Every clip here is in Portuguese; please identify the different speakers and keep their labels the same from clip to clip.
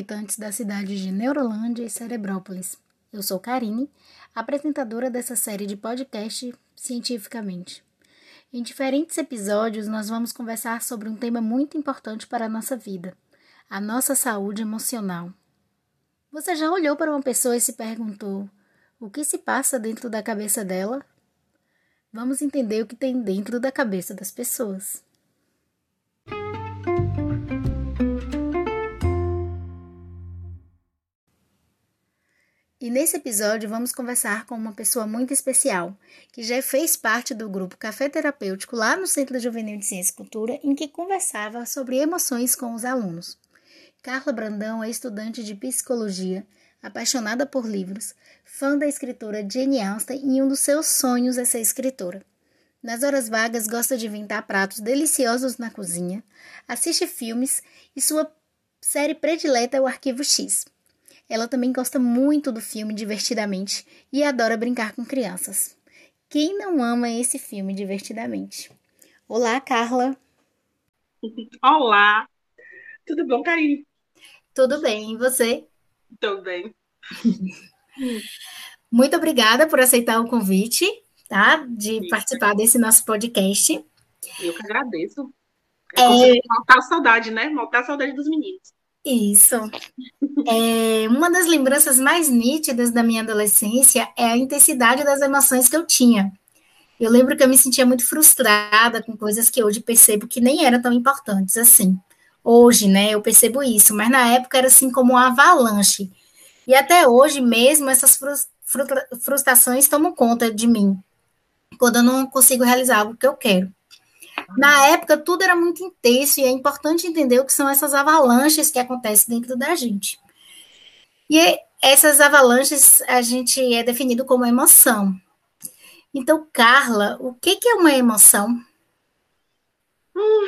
Speaker 1: habitantes da cidade de Neurolândia e Cerebrópolis. Eu sou Karine, apresentadora dessa série de podcast Cientificamente. Em diferentes episódios, nós vamos conversar sobre um tema muito importante para a nossa vida: a nossa saúde emocional. Você já olhou para uma pessoa e se perguntou o que se passa dentro da cabeça dela? Vamos entender o que tem dentro da cabeça das pessoas. E nesse episódio vamos conversar com uma pessoa muito especial, que já fez parte do grupo Café Terapêutico lá no Centro Juvenil de Ciência e Cultura, em que conversava sobre emoções com os alunos. Carla Brandão é estudante de psicologia, apaixonada por livros, fã da escritora Jane Austen e um dos seus sonhos é ser escritora. Nas horas vagas gosta de inventar pratos deliciosos na cozinha, assiste filmes e sua série predileta é o Arquivo X. Ela também gosta muito do filme Divertidamente e adora brincar com crianças. Quem não ama esse filme Divertidamente? Olá, Carla.
Speaker 2: Olá. Tudo bom, Karine?
Speaker 1: Tudo bem, e você?
Speaker 2: Tudo bem.
Speaker 1: Muito obrigada por aceitar o convite, tá? De Isso. participar desse nosso podcast.
Speaker 2: Eu que agradeço. É, é... Maltar a saudade, né? Maltar a saudade dos meninos.
Speaker 1: Isso. É, uma das lembranças mais nítidas da minha adolescência é a intensidade das emoções que eu tinha. Eu lembro que eu me sentia muito frustrada com coisas que hoje percebo que nem eram tão importantes assim. Hoje, né, eu percebo isso, mas na época era assim como uma avalanche. E até hoje mesmo essas frustrações tomam conta de mim, quando eu não consigo realizar algo que eu quero. Na época, tudo era muito intenso e é importante entender o que são essas avalanches que acontecem dentro da gente. E essas avalanches a gente é definido como emoção. Então, Carla, o que, que é uma emoção?
Speaker 2: Hum,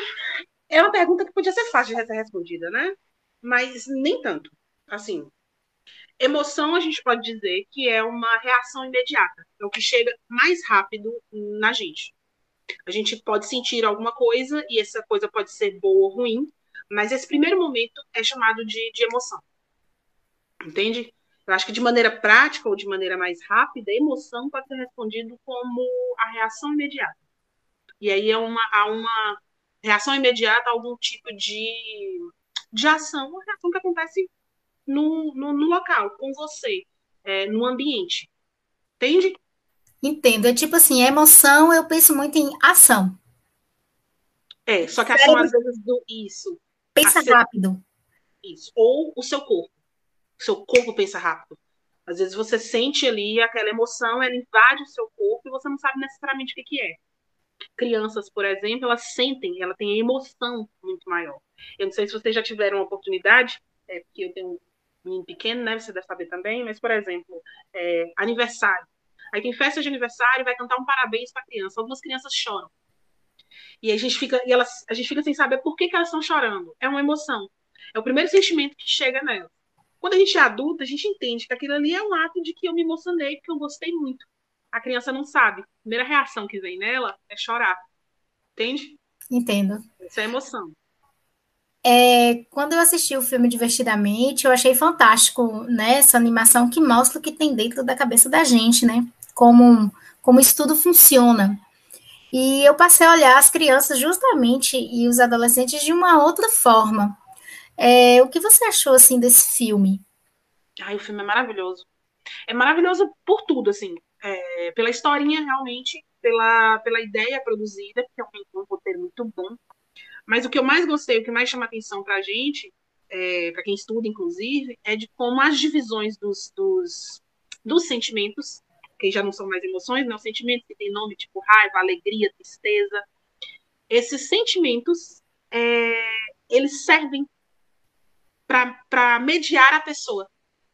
Speaker 2: é uma pergunta que podia ser fácil de ser respondida, né? Mas nem tanto. Assim, emoção a gente pode dizer que é uma reação imediata, é o que chega mais rápido na gente. A gente pode sentir alguma coisa e essa coisa pode ser boa ou ruim, mas esse primeiro momento é chamado de, de emoção. Entende? Eu acho que de maneira prática ou de maneira mais rápida, a emoção pode ser respondido como a reação imediata. E aí é uma, há uma reação imediata a algum tipo de, de ação, uma reação que acontece no, no, no local, com você, é, no ambiente. Entende?
Speaker 1: Entendo. É tipo assim, emoção, eu penso muito em ação.
Speaker 2: É, só que a ação, às vezes, do isso.
Speaker 1: Pensa rápido.
Speaker 2: Isso. Ou o seu corpo. O seu corpo pensa rápido. Às vezes você sente ali aquela emoção, ela invade o seu corpo e você não sabe necessariamente o que, que é. Crianças, por exemplo, elas sentem, ela tem emoção muito maior. Eu não sei se vocês já tiveram a oportunidade, é, porque eu tenho um menino pequeno, né? Você deve saber também, mas, por exemplo, é, aniversário. Aí tem festa de aniversário, vai cantar um parabéns para a criança. Algumas crianças choram. E a gente fica, e elas, a gente fica sem saber por que, que elas estão chorando. É uma emoção. É o primeiro sentimento que chega nela. Quando a gente é adulta, a gente entende que aquilo ali é um ato de que eu me emocionei, porque eu gostei muito. A criança não sabe. A primeira reação que vem nela é chorar. Entende?
Speaker 1: Entendo.
Speaker 2: Essa é emoção.
Speaker 1: É, quando eu assisti o filme Divertidamente, eu achei fantástico, né, essa animação que mostra o que tem dentro da cabeça da gente, né, como, como isso tudo funciona. E eu passei a olhar as crianças justamente e os adolescentes de uma outra forma. É, o que você achou, assim, desse filme?
Speaker 2: Ai, o filme é maravilhoso. É maravilhoso por tudo, assim, é, pela historinha, realmente, pela, pela ideia produzida, porque é um roteiro muito bom, mas o que eu mais gostei, o que mais chama atenção para a gente, é, para quem estuda, inclusive, é de como as divisões dos, dos, dos sentimentos, que já não são mais emoções, não, sentimentos que têm nome tipo raiva, alegria, tristeza, esses sentimentos, é, eles servem para mediar a pessoa,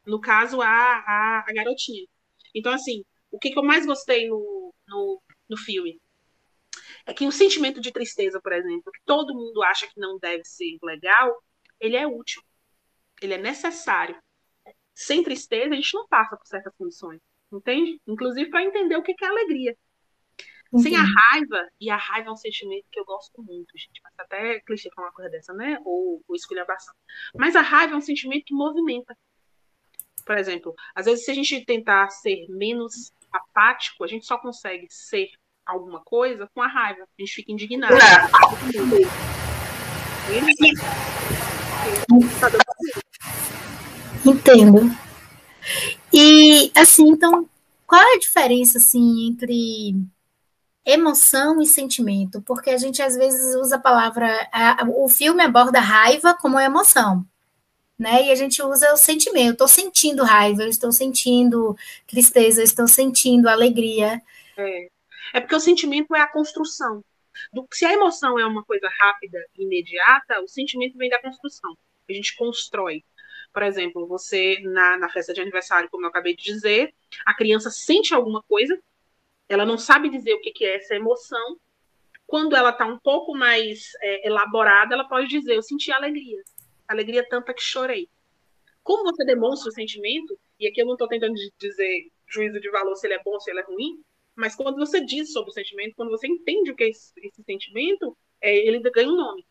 Speaker 2: no caso, a, a, a, garotinha. Então, assim, o que, que eu mais gostei no, no, no filme? é que o sentimento de tristeza, por exemplo, que todo mundo acha que não deve ser legal, ele é útil, ele é necessário. Sem tristeza, a gente não passa por certas condições, entende? Inclusive para entender o que é alegria. Sem a raiva, e a raiva é um sentimento que eu gosto muito, gente. Mas até clichê falar uma coisa dessa, né? Ou, ou esculhambação. Mas a raiva é um sentimento que movimenta. Por exemplo, às vezes se a gente tentar ser menos apático, a gente só consegue ser alguma coisa com a raiva. A gente fica indignado.
Speaker 1: Entendo. E assim, então, qual é a diferença assim entre emoção e sentimento? Porque a gente às vezes usa a palavra, a, o filme aborda raiva como emoção, né? E a gente usa o sentimento. Estou sentindo raiva, eu estou sentindo tristeza, estou sentindo alegria.
Speaker 2: É. É porque o sentimento é a construção. Do, se a emoção é uma coisa rápida imediata, o sentimento vem da construção. A gente constrói. Por exemplo, você na, na festa de aniversário, como eu acabei de dizer, a criança sente alguma coisa, ela não sabe dizer o que, que é essa emoção. Quando ela está um pouco mais é, elaborada, ela pode dizer: Eu senti alegria. Alegria tanta que chorei. Como você demonstra o sentimento, e aqui eu não estou tentando dizer juízo de valor se ele é bom se ele é ruim, mas quando você diz sobre o sentimento, quando você entende o que é esse, esse sentimento, é, ele ganha um nome.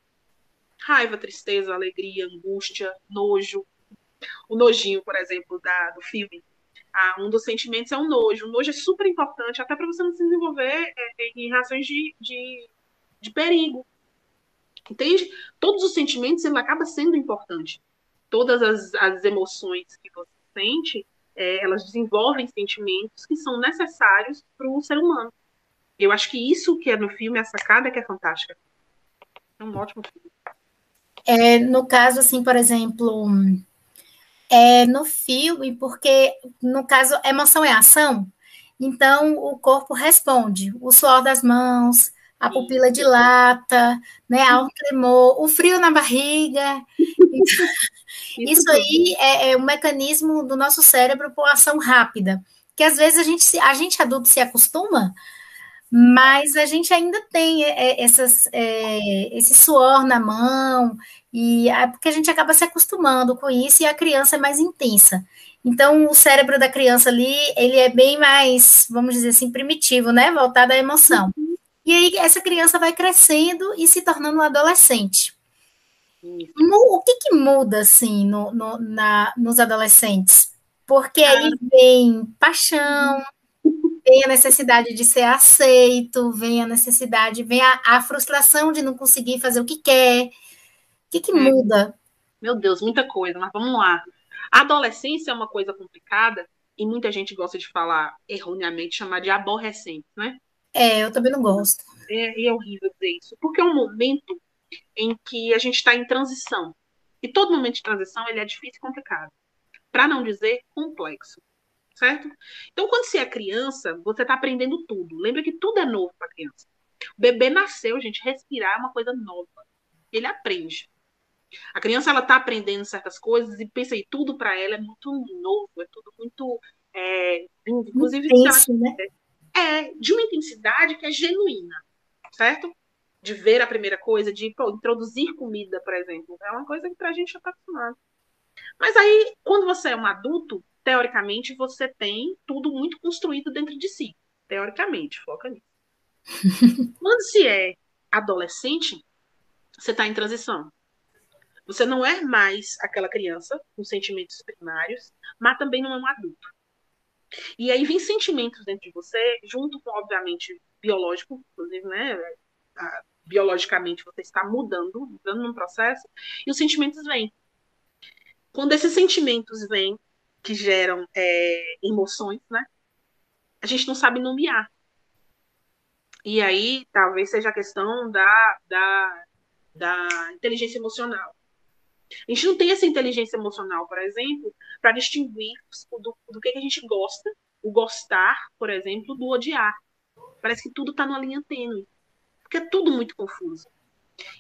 Speaker 2: Raiva, tristeza, alegria, angústia, nojo. O nojinho, por exemplo, da, do filme. Ah, um dos sentimentos é o nojo. O nojo é super importante, até para você não se desenvolver é, em reações de, de, de perigo. Entende? Todos os sentimentos, ele acaba sendo importante. Todas as, as emoções que você sente, é, elas desenvolvem sentimentos que são necessários para o ser humano. Eu acho que isso que é no filme, a sacada que é fantástica. É um ótimo filme.
Speaker 1: É, no caso, assim, por exemplo, é, no filme, porque no caso, emoção é ação, então o corpo responde, o suor das mãos, a pupila dilata, né, há um tremor, o frio na barriga. Isso aí é, é um mecanismo do nosso cérebro por ação rápida, que às vezes a gente, a gente adulto se acostuma, mas a gente ainda tem é, é, essas, é, esse suor na mão, e é porque a gente acaba se acostumando com isso e a criança é mais intensa. Então, o cérebro da criança ali, ele é bem mais, vamos dizer assim, primitivo, né? Voltado à emoção. E aí, essa criança vai crescendo e se tornando um adolescente. O que, que muda, assim, no, no, na, nos adolescentes? Porque aí vem paixão, vem a necessidade de ser aceito, vem a necessidade, vem a, a frustração de não conseguir fazer o que quer. O que, que muda?
Speaker 2: Meu Deus, muita coisa, mas vamos lá. A adolescência é uma coisa complicada e muita gente gosta de falar erroneamente, chamar de aborrecente, né?
Speaker 1: É, eu também não gosto.
Speaker 2: É, é horrível dizer isso, porque é um momento em que a gente está em transição. E todo momento de transição ele é difícil e complicado. Para não dizer complexo. Certo? Então, quando você é criança, você está aprendendo tudo. Lembra que tudo é novo para criança. O bebê nasceu, gente, respirar é uma coisa nova. Ele aprende. A criança ela está aprendendo certas coisas e pensa aí, tudo para ela é muito novo, é tudo muito. É, inclusive, Intenso, ela, né? é de uma intensidade que é genuína, certo? de ver a primeira coisa, de pô, introduzir comida, por exemplo. É uma coisa que pra gente já tá acostumado. Mas aí, quando você é um adulto, teoricamente, você tem tudo muito construído dentro de si. Teoricamente, foca nisso. quando se é adolescente, você está em transição. Você não é mais aquela criança com sentimentos primários, mas também não é um adulto. E aí vem sentimentos dentro de você, junto com, obviamente, biológico, inclusive, né? biologicamente você está mudando, mudando num processo, e os sentimentos vêm. Quando esses sentimentos vêm, que geram é, emoções, né? A gente não sabe nomear. E aí, talvez seja a questão da, da, da inteligência emocional. A gente não tem essa inteligência emocional, por exemplo, para distinguir do, do que, que a gente gosta, o gostar, por exemplo, do odiar. Parece que tudo está numa linha tênue porque é tudo muito confuso.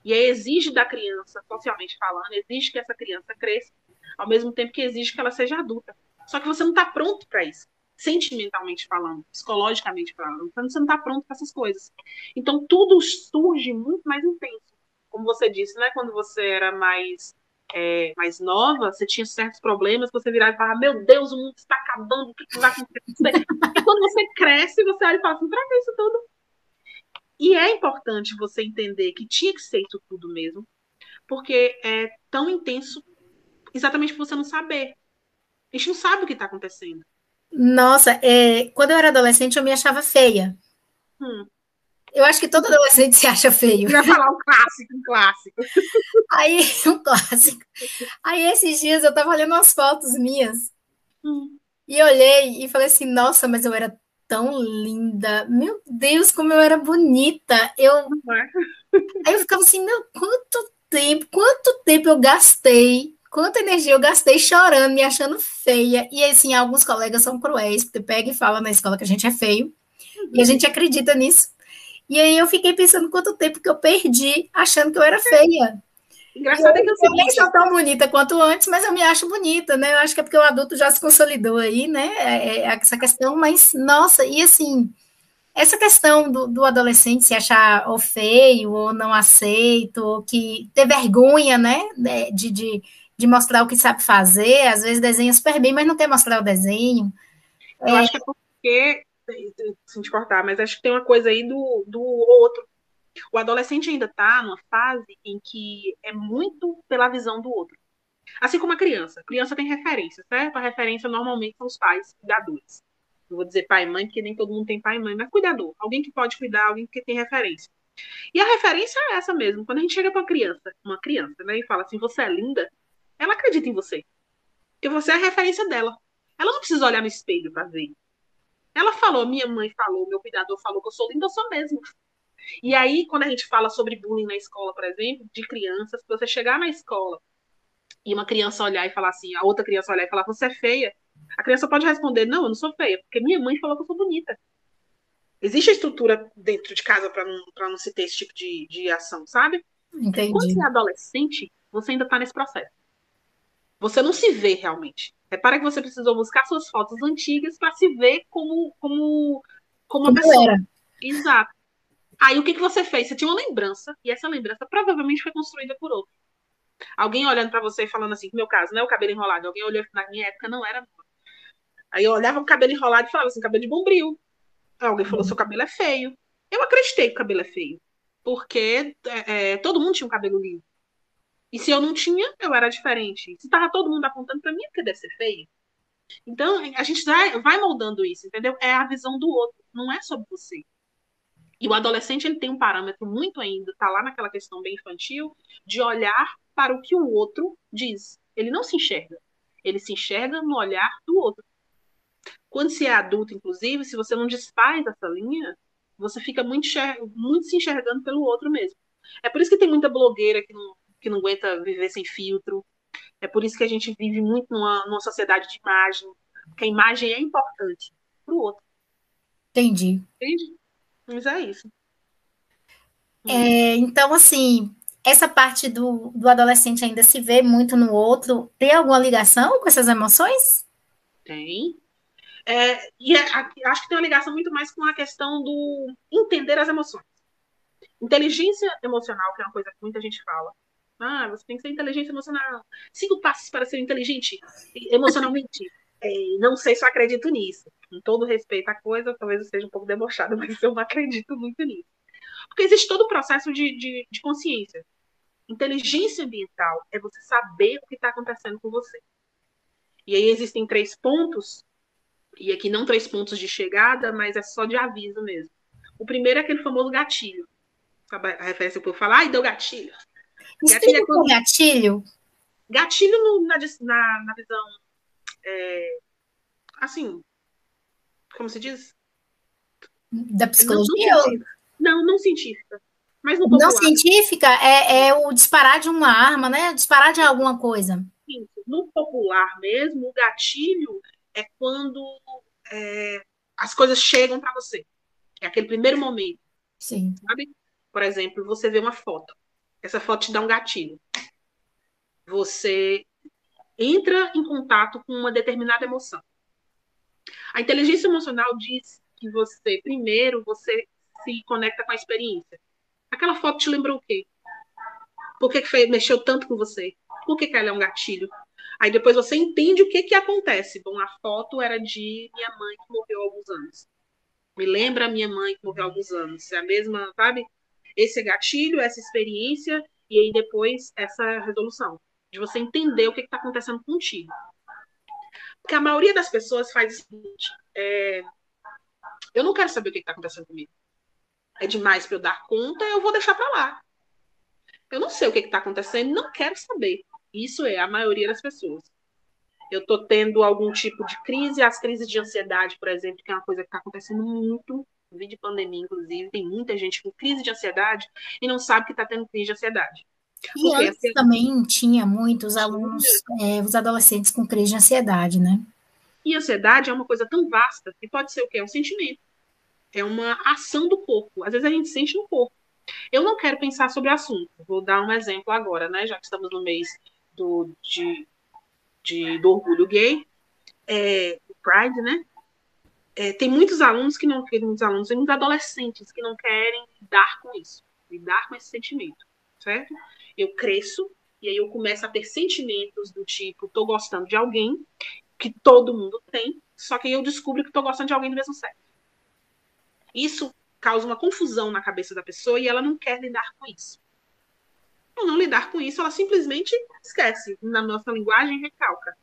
Speaker 2: E aí exige da criança, socialmente falando, exige que essa criança cresça, ao mesmo tempo que exige que ela seja adulta. Só que você não está pronto para isso, sentimentalmente falando, psicologicamente falando. Então você não está pronto para essas coisas. Então tudo surge muito mais intenso. Como você disse, né? Quando você era mais é, mais nova, você tinha certos problemas, você virava e falava, meu Deus, o mundo está acabando, o que, vai acontecer? e quando você cresce, você olha e fala assim, pra que isso tudo? E é importante você entender que tinha que ser isso tudo mesmo, porque é tão intenso exatamente por você não saber. A gente não sabe o que está acontecendo.
Speaker 1: Nossa, é, quando eu era adolescente, eu me achava feia. Hum. Eu acho que todo adolescente se acha feio.
Speaker 2: Vai falar um clássico, um clássico.
Speaker 1: Aí, um clássico. Aí, esses dias, eu tava olhando umas fotos minhas. Hum. E olhei e falei assim, nossa, mas eu era tão linda. Meu Deus, como eu era bonita. Eu... É? Aí eu ficava assim, meu, quanto tempo, quanto tempo eu gastei quanta energia eu gastei chorando, me achando feia. E assim, alguns colegas são cruéis, porque pega e fala na escola que a gente é feio, uhum. e a gente acredita nisso. E aí eu fiquei pensando quanto tempo que eu perdi achando que eu era feia. Engraçado eu, é que eu, eu nem sou tão bonita quanto antes, mas eu me acho bonita, né? Eu acho que é porque o adulto já se consolidou aí, né? É, é essa questão, mas nossa, e assim, essa questão do, do, adolescente se achar ou feio, ou não aceito, ou que ter vergonha, né? De, de, de mostrar o que sabe fazer, às vezes desenha super bem, mas não quer mostrar o desenho.
Speaker 2: Eu é... acho que é porque, sem te cortar, mas acho que tem uma coisa aí do, do outro. O adolescente ainda está numa fase em que é muito pela visão do outro. Assim como a criança. A criança tem referência, certo? A referência normalmente são os pais cuidadores. Não vou dizer pai e mãe, porque nem todo mundo tem pai e mãe, mas cuidador. Alguém que pode cuidar, alguém que tem referência. E a referência é essa mesmo. Quando a gente chega para uma criança, uma criança, né, e fala assim, você é linda, ela acredita em você. Porque você é a referência dela. Ela não precisa olhar no espelho para ver. Ela falou, minha mãe falou, meu cuidador falou que eu sou linda, eu sou mesmo. E aí, quando a gente fala sobre bullying na escola, por exemplo, de crianças, se você chegar na escola e uma criança olhar e falar assim, a outra criança olhar e falar, você é feia, a criança pode responder, não, eu não sou feia, porque minha mãe falou que eu sou bonita. Existe a estrutura dentro de casa para não, pra não se ter esse tipo de, de ação, sabe?
Speaker 1: Entendi.
Speaker 2: Quando você é adolescente, você ainda está nesse processo. Você não se vê realmente. Repara que você precisou buscar suas fotos antigas para se ver como como como uma pessoa. Era. Exato. Aí o que, que você fez? Você tinha uma lembrança, e essa lembrança provavelmente foi construída por outro. Alguém olhando para você e falando assim, no meu caso, não é o cabelo enrolado. Alguém olhou na minha época, não era. Aí eu olhava o cabelo enrolado e falava assim, cabelo de bombril. Aí alguém falou, seu cabelo é feio. Eu acreditei que o cabelo é feio. Porque é, é, todo mundo tinha um cabelo lindo. E se eu não tinha, eu era diferente. Se tava todo mundo apontando para mim, é porque deve ser feio. Então, a gente vai, moldando isso, entendeu? É a visão do outro, não é sobre você. E o adolescente ele tem um parâmetro muito ainda, tá lá naquela questão bem infantil, de olhar para o que o outro diz. Ele não se enxerga. Ele se enxerga no olhar do outro. Quando se é adulto, inclusive, se você não desfaz essa linha, você fica muito, muito se enxergando pelo outro mesmo. É por isso que tem muita blogueira que não, que não aguenta viver sem filtro. É por isso que a gente vive muito numa, numa sociedade de imagem, porque a imagem é importante para o outro.
Speaker 1: Entendi.
Speaker 2: Entende? Mas é isso.
Speaker 1: É, então, assim, essa parte do, do adolescente ainda se vê muito no outro, tem alguma ligação com essas emoções?
Speaker 2: Tem. É, e é, acho que tem uma ligação muito mais com a questão do entender as emoções. Inteligência emocional, que é uma coisa que muita gente fala, ah, você tem que ser inteligente emocional. Cinco passos para ser inteligente emocionalmente. É, não sei se eu acredito nisso. Com todo respeito à coisa, talvez eu seja um pouco debochada, mas eu não acredito muito nisso. Porque existe todo o processo de, de, de consciência. Inteligência ambiental é você saber o que está acontecendo com você. E aí existem três pontos, e aqui não três pontos de chegada, mas é só de aviso mesmo. O primeiro é aquele famoso gatilho. A referência que eu falar, ai, deu gatilho.
Speaker 1: Gatilho é quando... gatilho?
Speaker 2: Gatilho no, na, na, na, visão. É, assim. Como se diz?
Speaker 1: Da psicologia? Não,
Speaker 2: não, não, não científica. Mas no
Speaker 1: Não científica é, é o disparar de uma arma, né? Disparar de alguma coisa.
Speaker 2: Sim, no popular mesmo, o gatilho é quando é, as coisas chegam para você. É aquele primeiro momento.
Speaker 1: Sim.
Speaker 2: Sabe? Por exemplo, você vê uma foto. Essa foto te dá um gatilho. Você entra em contato com uma determinada emoção. A inteligência emocional diz que você, primeiro, você se conecta com a experiência. Aquela foto te lembrou o quê? Por que, que foi, mexeu tanto com você? Por que, que ela é um gatilho? Aí depois você entende o que, que acontece. Bom, a foto era de minha mãe que morreu há alguns anos. Me lembra a minha mãe que morreu há alguns anos. É a mesma, sabe? Esse gatilho, essa experiência, e aí depois essa resolução. De você entender o que está acontecendo contigo. Porque a maioria das pessoas faz o seguinte: é, eu não quero saber o que está acontecendo comigo. É demais para eu dar conta, eu vou deixar para lá. Eu não sei o que está acontecendo, não quero saber. Isso é a maioria das pessoas. Eu estou tendo algum tipo de crise, as crises de ansiedade, por exemplo, que é uma coisa que está acontecendo muito, no vídeo de pandemia, inclusive, tem muita gente com crise de ansiedade e não sabe que está tendo crise de ansiedade.
Speaker 1: E Porque antes assim, também tinha muitos alunos, é, os adolescentes com crise de ansiedade, né?
Speaker 2: E ansiedade é uma coisa tão vasta que pode ser o quê? É um sentimento. É uma ação do corpo. Às vezes a gente sente no corpo. Eu não quero pensar sobre o assunto. Vou dar um exemplo agora, né? Já que estamos no mês do, de, de do orgulho gay, é, Pride, né? É, tem muitos alunos que não querem, muitos alunos, muitos adolescentes que não querem lidar com isso, lidar com esse sentimento, certo? Eu cresço e aí eu começo a ter sentimentos do tipo, tô gostando de alguém, que todo mundo tem, só que aí eu descubro que tô gostando de alguém do mesmo sexo. Isso causa uma confusão na cabeça da pessoa e ela não quer lidar com isso. Ao não lidar com isso, ela simplesmente esquece. Na nossa linguagem, recalca.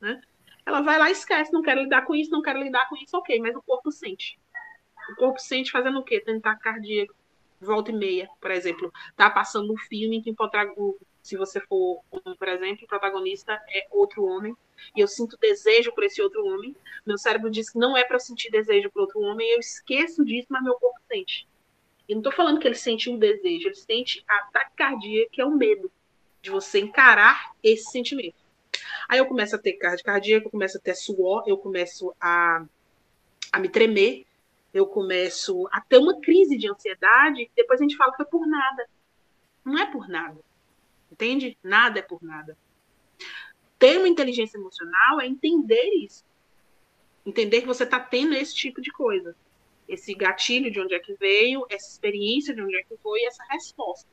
Speaker 2: Né? Ela vai lá e esquece, não quero lidar com isso, não quero lidar com isso, ok, mas o corpo sente. O corpo sente fazendo o quê? Tentar cardíaco, volta e meia, por exemplo. Tá passando um filme que se você for, por exemplo, o protagonista é outro homem, e eu sinto desejo por esse outro homem, meu cérebro diz que não é para eu sentir desejo por outro homem, eu esqueço disso, mas meu corpo sente. E não estou falando que ele sente um desejo, ele sente a taquicardia, que é o medo de você encarar esse sentimento. Aí eu começo a ter cardia eu começo a ter suor, eu começo a, a me tremer, eu começo a ter uma crise de ansiedade, depois a gente fala que foi por nada. Não é por nada. Entende? Nada é por nada. Ter uma inteligência emocional é entender isso. Entender que você está tendo esse tipo de coisa esse gatilho de onde é que veio, essa experiência de onde é que foi, essa resposta.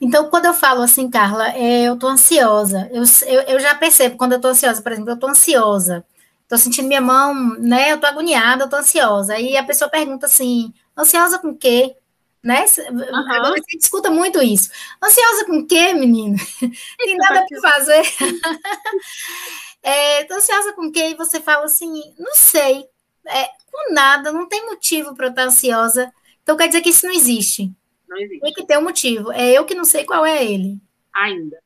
Speaker 1: Então, quando eu falo assim, Carla, é, eu tô ansiosa, eu, eu, eu, já percebo quando eu tô ansiosa, por exemplo, eu tô ansiosa, tô sentindo minha mão, né, eu tô agoniada, eu tô ansiosa, aí a pessoa pergunta assim, ansiosa com o quê? Né? Uhum. Agora você escuta muito isso. Ansiosa com o quê, menino? Tem nada para fazer. é, tô ansiosa com quê? E você fala assim, não sei. É, com nada, não tem motivo para eu estar ansiosa. Então quer dizer que isso não existe.
Speaker 2: Não existe.
Speaker 1: Tem que ter um motivo. É eu que não sei qual é ele.
Speaker 2: Ainda.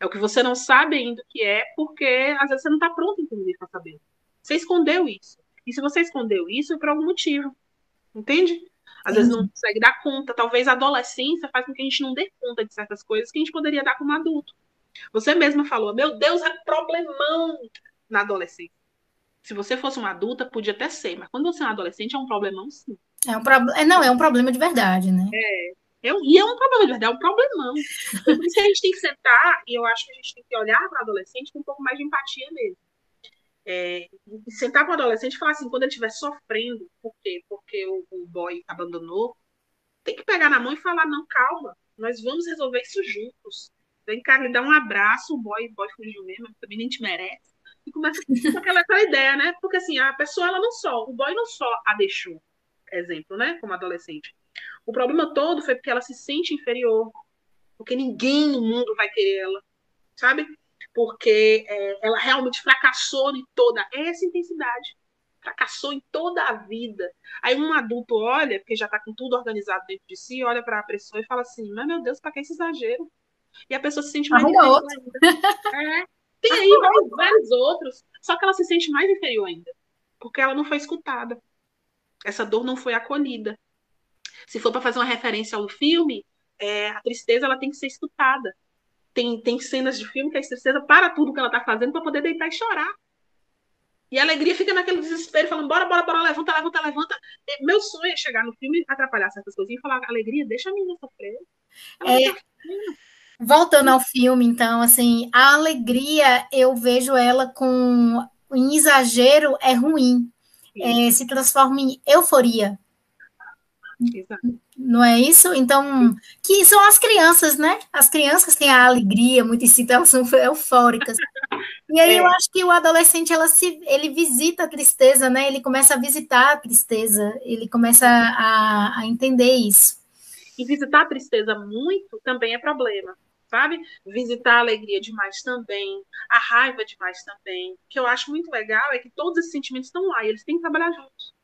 Speaker 2: É o que você não sabe ainda o que é, porque às vezes você não está pronto, inclusive, para saber. Você escondeu isso. E se você escondeu isso, é por algum motivo. Entende? Às Sim. vezes não consegue dar conta. Talvez a adolescência faz com que a gente não dê conta de certas coisas que a gente poderia dar como adulto. Você mesma falou, meu Deus, é problemão na adolescência. Se você fosse uma adulta, podia até ser, mas quando você é um adolescente, é um problemão sim.
Speaker 1: É um problema. Não, é um problema de verdade, né?
Speaker 2: É. é um... E é um problema de verdade, é um problemão. Por isso que a gente tem que sentar, e eu acho que a gente tem que olhar para o adolescente com um pouco mais de empatia mesmo. É, sentar com o adolescente e falar assim, quando ele estiver sofrendo, por quê? Porque o, o boy abandonou, tem que pegar na mão e falar, não, calma, nós vamos resolver isso juntos. Vem cá, me dá um abraço, o boy, boy fugiu mesmo, também nem te merece e começa com aquela, aquela ideia, né? Porque assim, a pessoa, ela não só, o boy não só a deixou, exemplo, né? Como adolescente. O problema todo foi porque ela se sente inferior, porque ninguém no mundo vai querer ela, sabe? Porque é, ela realmente fracassou em toda essa intensidade. Fracassou em toda a vida. Aí um adulto olha, porque já está com tudo organizado dentro de si, olha para a pessoa e fala assim: Mas meu Deus, para que esse exagero? E a pessoa se sente mais.
Speaker 1: Arruma
Speaker 2: É, tem aí vários outros, só que ela se sente mais inferior ainda, porque ela não foi escutada. Essa dor não foi acolhida. Se for para fazer uma referência ao filme, é, a tristeza ela tem que ser escutada. Tem, tem cenas de filme que a tristeza para tudo que ela está fazendo para poder deitar e chorar. E a alegria fica naquele desespero, falando: bora, bora, bora, levanta, levanta, levanta. Meu sonho é chegar no filme, atrapalhar certas coisinhas e falar: alegria, deixa a menina sofrer.
Speaker 1: Ela é, Voltando ao filme, então, assim, a alegria, eu vejo ela com em exagero é ruim, é, se transforma em euforia. Exato. Não é isso? Então, que são as crianças, né? As crianças têm a alegria muito em si, então elas são eufóricas. E aí é. eu acho que o adolescente ela se, ele visita a tristeza, né? Ele começa a visitar a tristeza, ele começa a, a entender isso.
Speaker 2: E visitar a tristeza muito também é problema, sabe? Visitar a alegria demais também, a raiva demais também. O que eu acho muito legal é que todos esses sentimentos estão lá e eles têm que trabalhar juntos.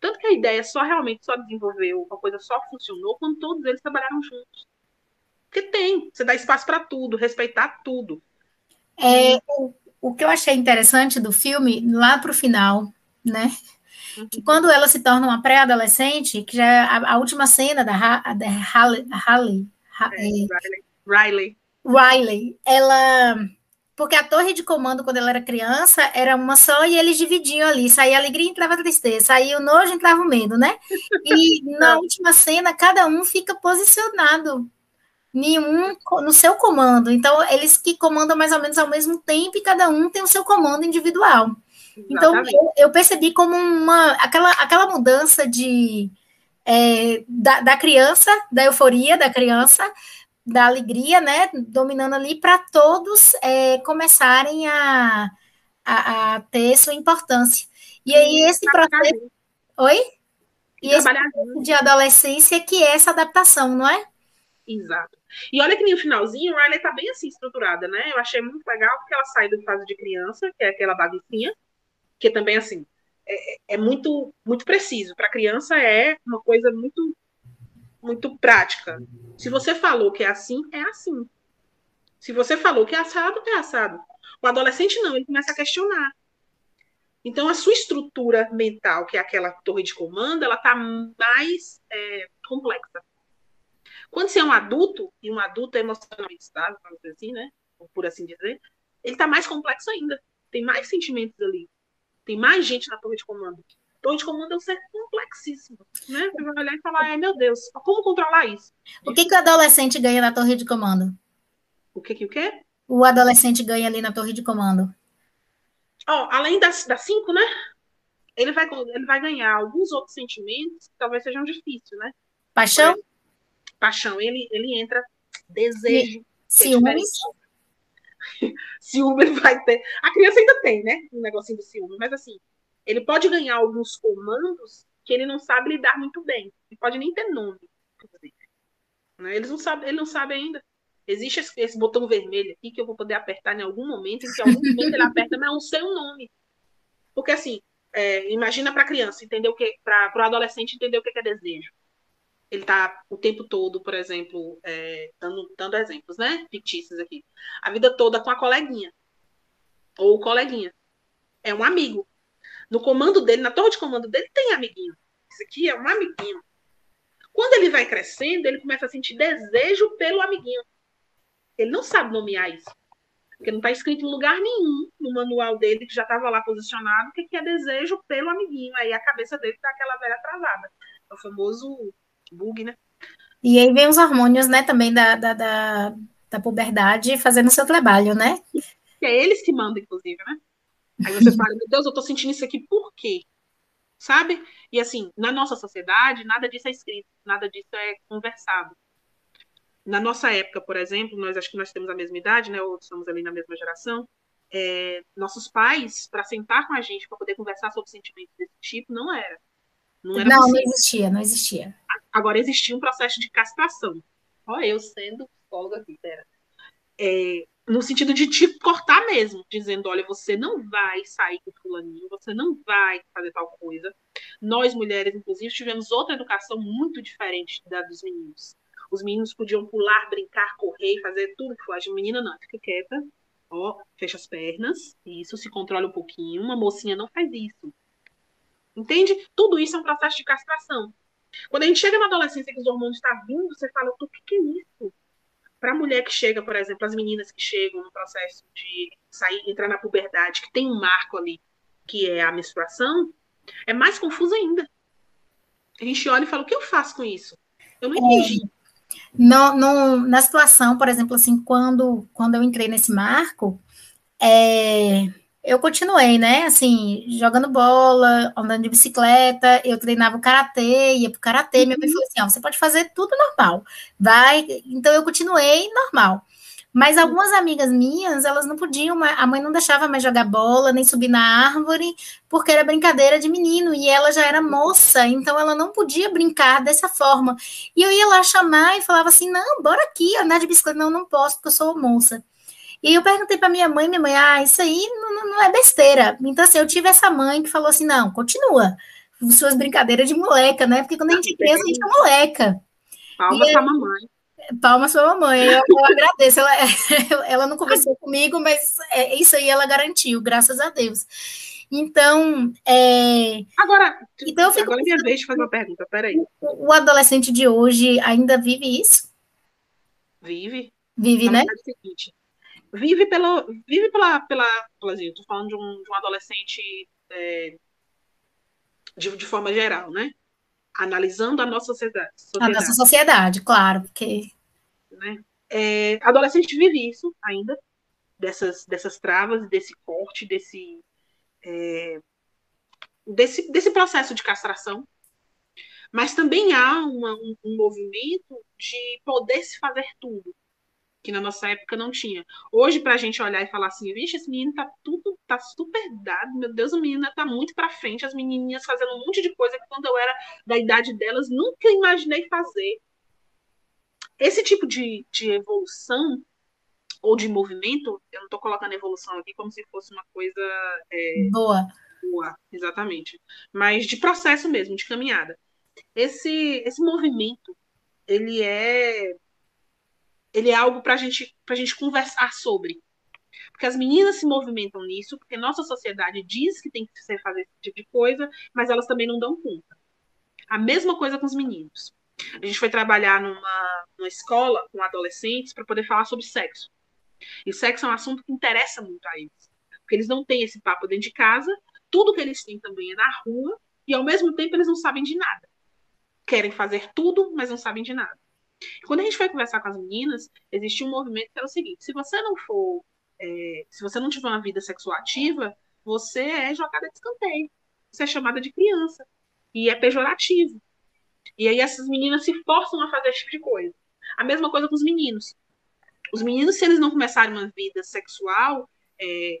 Speaker 2: Tanto que a ideia só realmente só desenvolveu, a coisa só funcionou quando todos eles trabalharam juntos. Porque tem, você dá espaço para tudo, respeitar tudo.
Speaker 1: É, o, o que eu achei interessante do filme, lá para o final, né? Uhum. Que quando ela se torna uma pré-adolescente, que já é a, a, última cena da, da Halle, Halle,
Speaker 2: é, Riley.
Speaker 1: Riley, ela porque a torre de comando, quando ela era criança, era uma só e eles dividiam ali. Saía alegria e entrava tristeza, saía o nojo e entrava o medo, né? E na última cena, cada um fica posicionado nenhum no seu comando. Então, eles que comandam mais ou menos ao mesmo tempo e cada um tem o seu comando individual. Então, eu, eu, percebi como uma aquela, aquela mudança de é, da, da criança, da euforia da criança, da alegria, né, dominando ali para todos é, começarem a, a, a, ter sua importância. E aí esse processo... Oi? E esse processo de adolescência que é essa adaptação, não é?
Speaker 2: Exato. E olha que no finalzinho, a Riley tá bem assim estruturada, né? Eu achei muito legal porque ela sai do fase de criança, que é aquela baguncinha, que também assim é, é muito muito preciso. Para criança é uma coisa muito muito prática. Se você falou que é assim, é assim. Se você falou que é assado, é assado. O adolescente não, ele começa a questionar. Então, a sua estrutura mental, que é aquela torre de comando, ela está mais é, complexa. Quando você é um adulto, e um adulto é emocionalmente estável, assim, né? Por assim dizer, ele está mais complexo ainda. Tem mais sentimentos ali. Tem mais gente na torre de comando. Torre de comando é um ser complexíssimo, né? Você vai olhar e falar, ai meu Deus, como controlar isso?
Speaker 1: O que, que o adolescente ganha na torre de comando?
Speaker 2: O que que o quê?
Speaker 1: O adolescente ganha ali na torre de comando.
Speaker 2: Ó, oh, além das, das cinco, né? Ele vai, ele vai ganhar alguns outros sentimentos que talvez sejam difíceis, né?
Speaker 1: Paixão?
Speaker 2: paixão. Ele, ele entra desejo.
Speaker 1: Ciúmes?
Speaker 2: É ciúme ele vai ter. A criança ainda tem, né? Um negocinho do ciúme, mas assim, ele pode ganhar alguns comandos que ele não sabe lidar muito bem. Ele pode nem ter nome, Né? Eles não sabem, ele não sabe ainda. Existe esse, esse, botão vermelho aqui que eu vou poder apertar em algum momento, em que algum momento ele aperta, mas não sei o nome. Porque assim, é, imagina para criança entender o que, para o adolescente entender o que é desejo. Ele está o tempo todo, por exemplo, é, dando, dando exemplos, né? Fictícios aqui. A vida toda com a coleguinha. Ou o coleguinha. É um amigo. No comando dele, na torre de comando dele, tem amiguinho. Isso aqui é um amiguinho. Quando ele vai crescendo, ele começa a sentir desejo pelo amiguinho. Ele não sabe nomear isso. Porque não está escrito em lugar nenhum no manual dele, que já estava lá posicionado, o que é desejo pelo amiguinho. Aí a cabeça dele está aquela velha travada. É o famoso bug, né?
Speaker 1: E aí vem os hormônios, né, também da, da, da, da puberdade fazendo seu trabalho, né?
Speaker 2: Que é eles que mandam, inclusive, né? Aí você fala, meu Deus, eu tô sentindo isso aqui por quê? Sabe? E assim, na nossa sociedade, nada disso é escrito, nada disso é conversado. Na nossa época, por exemplo, nós acho que nós temos a mesma idade, né? Ou estamos ali na mesma geração. É, nossos pais, para sentar com a gente, para poder conversar sobre sentimentos desse tipo, não era.
Speaker 1: Não, era não, não existia, não existia.
Speaker 2: Agora existia um processo de castração. Olha, eu sendo psicóloga aqui, pera. É, no sentido de te cortar mesmo, dizendo, olha, você não vai sair com fulaninho, você não vai fazer tal coisa. Nós, mulheres, inclusive, tivemos outra educação muito diferente da dos meninos. Os meninos podiam pular, brincar, correr, fazer tudo que. A menina não, fica quieta, ó, fecha as pernas, isso, se controla um pouquinho. Uma mocinha não faz isso. Entende? Tudo isso é um processo de castração. Quando a gente chega na adolescência que os hormônios estão tá vindo, você fala, o que, que é isso? Para a mulher que chega, por exemplo, as meninas que chegam no processo de sair, entrar na puberdade, que tem um marco ali, que é a menstruação, é mais confuso ainda. A gente olha e fala, o que eu faço com isso? Eu não entendi. É,
Speaker 1: no, no, na situação, por exemplo, assim, quando, quando eu entrei nesse marco, é, eu continuei, né? Assim, jogando bola, andando de bicicleta, eu treinava o karatê, ia pro karatê, uhum. minha mãe falou assim: ó, você pode fazer tudo normal. Vai. Então eu continuei normal. Mas algumas amigas minhas, elas não podiam, a mãe não deixava mais jogar bola, nem subir na árvore, porque era brincadeira de menino, e ela já era moça, então ela não podia brincar dessa forma. E eu ia lá chamar e falava assim: não, bora aqui, andar de bicicleta. Não, não posso, porque eu sou moça. E eu perguntei para minha mãe, minha mãe, ah, isso aí não, não é besteira. Então, assim, eu tive essa mãe que falou assim: não, continua, suas brincadeiras de moleca, né? Porque quando a gente é criança, a gente é moleca.
Speaker 2: Palmas para mamãe.
Speaker 1: Palmas para mamãe, eu, eu agradeço. Ela, ela não conversou comigo, mas é, isso aí ela garantiu, graças a Deus. Então, é...
Speaker 2: agora, então eu fico agora é minha vez de fazer uma pergunta, peraí.
Speaker 1: O, o adolescente de hoje ainda vive isso?
Speaker 2: Vive.
Speaker 1: Vive, né?
Speaker 2: É seguinte, vive pelo, vive pela, pela, pela assim, tô falando de um, de um adolescente é, de, de forma geral, né? Analisando a nossa sociedade. sociedade.
Speaker 1: A nossa sociedade, claro, porque
Speaker 2: né? É, adolescente vive isso ainda, dessas, dessas travas, desse corte, desse, é, desse, desse processo de castração. Mas também há uma, um, um movimento de poder se fazer tudo, que na nossa época não tinha. Hoje, para a gente olhar e falar assim, vixe, esse menino tá tudo, tá super dado, meu Deus, o menino tá muito para frente, as menininhas fazendo um monte de coisa que quando eu era da idade delas, nunca imaginei fazer. Esse tipo de, de evolução ou de movimento, eu não estou colocando evolução aqui como se fosse uma coisa
Speaker 1: é, boa.
Speaker 2: Boa, exatamente. Mas de processo mesmo, de caminhada. Esse, esse movimento, ele é ele é algo para gente, a gente conversar sobre. Porque as meninas se movimentam nisso, porque nossa sociedade diz que tem que ser fazer esse tipo de coisa, mas elas também não dão conta. A mesma coisa com os meninos. A gente foi trabalhar numa, numa escola com adolescentes para poder falar sobre sexo. E sexo é um assunto que interessa muito a eles. Porque eles não têm esse papo dentro de casa, tudo que eles têm também é na rua, e ao mesmo tempo eles não sabem de nada. Querem fazer tudo, mas não sabem de nada. Quando a gente foi conversar com as meninas, existia um movimento que era o seguinte: se você não for, é, se você não tiver uma vida sexual ativa, você é jogada de escanteio. Você é chamada de criança. E é pejorativo. E aí essas meninas se forçam a fazer esse tipo de coisa. A mesma coisa com os meninos. Os meninos, se eles não começarem uma vida sexual, é,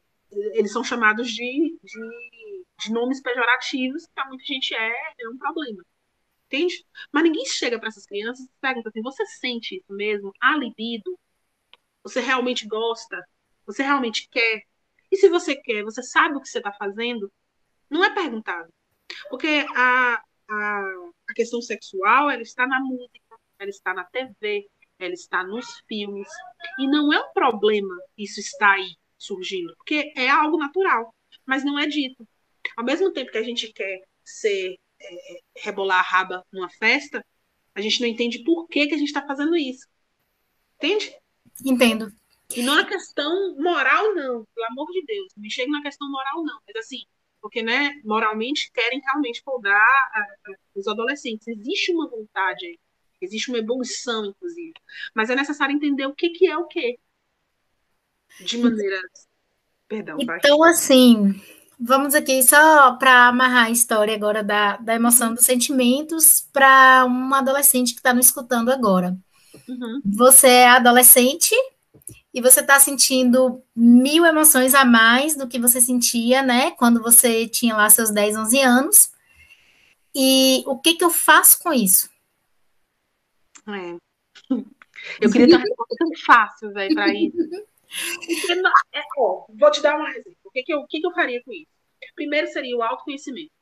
Speaker 2: eles são chamados de, de, de nomes pejorativos, que para muita gente é, é um problema. Entende? Mas ninguém chega para essas crianças e pergunta assim: você sente isso mesmo? A libido? Você realmente gosta? Você realmente quer? E se você quer, você sabe o que você está fazendo? Não é perguntado. Porque a, a, a questão sexual ela está na música, ela está na TV, ela está nos filmes. E não é um problema isso está aí surgindo, porque é algo natural, mas não é dito. Ao mesmo tempo que a gente quer ser é, rebolar a raba numa festa, a gente não entende por que, que a gente está fazendo isso. Entende?
Speaker 1: Entendo.
Speaker 2: E não é questão moral, não, pelo amor de Deus. Não me chega na questão moral, não. Mas assim, porque né, moralmente querem realmente podar os adolescentes. Existe uma vontade aí, existe uma evolução, inclusive. Mas é necessário entender o que, que é o que. De maneira. Perdão,
Speaker 1: Então, assim, vamos aqui só para amarrar a história agora da, da emoção dos sentimentos para um adolescente que está nos escutando agora. Uhum. Você é adolescente, e você está sentindo mil emoções a mais do que você sentia, né, quando você tinha lá seus 10, 11 anos. E o que que eu faço com isso?
Speaker 2: É. Eu queria ter uma resposta fácil, velho, para isso. é, ó, vou te dar uma exemplo. O que que, eu, que que eu faria com isso? Primeiro seria o autoconhecimento.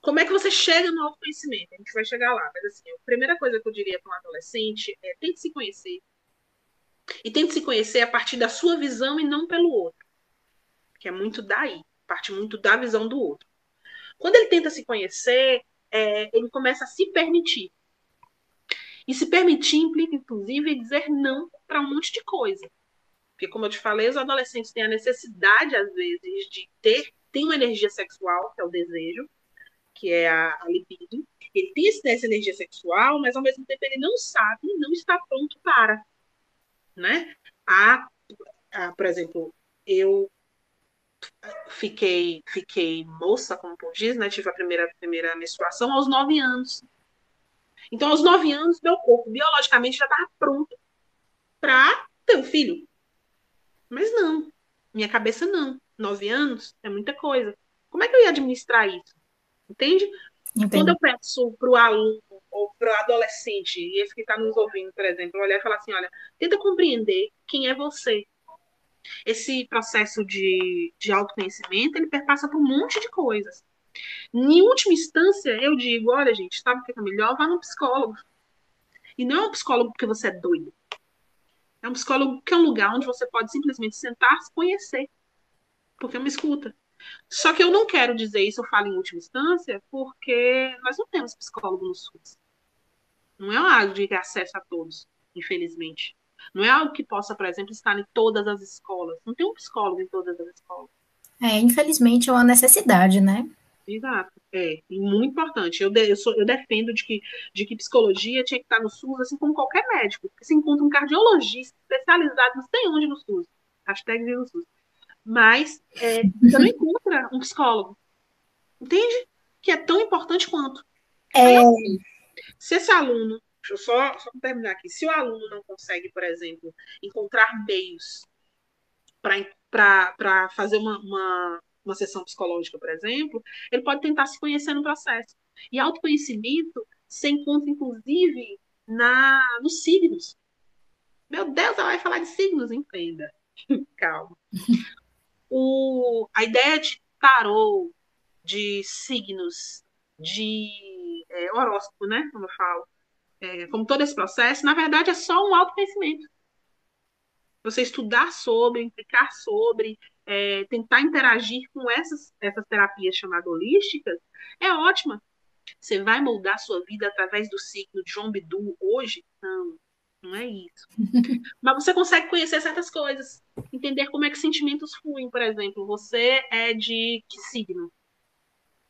Speaker 2: Como é que você chega no autoconhecimento? A gente vai chegar lá, mas assim, a primeira coisa que eu diria para um adolescente é tente se conhecer, e tente se conhecer a partir da sua visão e não pelo outro. Que é muito daí, parte muito da visão do outro. Quando ele tenta se conhecer, é, ele começa a se permitir. E se permitir implica, inclusive, dizer não para um monte de coisa. Porque, como eu te falei, os adolescentes têm a necessidade, às vezes, de ter, tem uma energia sexual, que é o desejo, que é a, a libido. Ele tem essa energia sexual, mas ao mesmo tempo ele não sabe, não está pronto para né? A, por exemplo, eu fiquei fiquei moça, como tu diz, né? Tive a primeira primeira menstruação aos nove anos. Então, aos nove anos, meu corpo biologicamente já estava pronto para ter um filho. Mas não, minha cabeça não. Nove anos é muita coisa. Como é que eu ia administrar isso? Entende? Entendi. Quando eu peço para o aluno ou para o adolescente, e esse que está nos ouvindo, por exemplo, olhar e falar assim: olha, tenta compreender quem é você. Esse processo de, de autoconhecimento ele perpassa por um monte de coisas. Em última instância, eu digo: olha, gente, sabe o que é melhor? Vá no psicólogo. E não é um psicólogo porque você é doido. É um psicólogo que é um lugar onde você pode simplesmente sentar, se conhecer. Porque é uma escuta. Só que eu não quero dizer isso, eu falo em última instância, porque nós não temos psicólogo no SUS. Não é algo de acesso a todos, infelizmente. Não é algo que possa, por exemplo, estar em todas as escolas. Não tem um psicólogo em todas as escolas.
Speaker 1: É, infelizmente é uma necessidade, né?
Speaker 2: Exato, é, e muito importante. Eu, de, eu, sou, eu, defendo de que, de que psicologia tinha que estar no SUS, assim como qualquer médico. Porque se encontra um cardiologista especializado, não sei onde no SUS. Hashtag no SUS. Mas é, você não encontra um psicólogo. Entende? Que é tão importante quanto. É... Assim, se esse aluno, deixa eu só, só terminar aqui, se o aluno não consegue, por exemplo, encontrar meios para fazer uma, uma uma sessão psicológica, por exemplo, ele pode tentar se conhecer no processo. E autoconhecimento se encontra, inclusive, na, nos signos. Meu Deus, ela vai falar de signos, entenda. Calma. O, a ideia de tarô, de signos, de é, horóscopo, né? Como eu falo, é, como todo esse processo, na verdade é só um autoconhecimento. Você estudar sobre, implicar sobre, é, tentar interagir com essas, essas terapias chamadas holísticas, é ótima. Você vai moldar sua vida através do ciclo de João Bidu hoje? Não, não é isso. Mas você consegue conhecer certas coisas, entender como é que sentimentos fluem, por exemplo. Você é de que signo?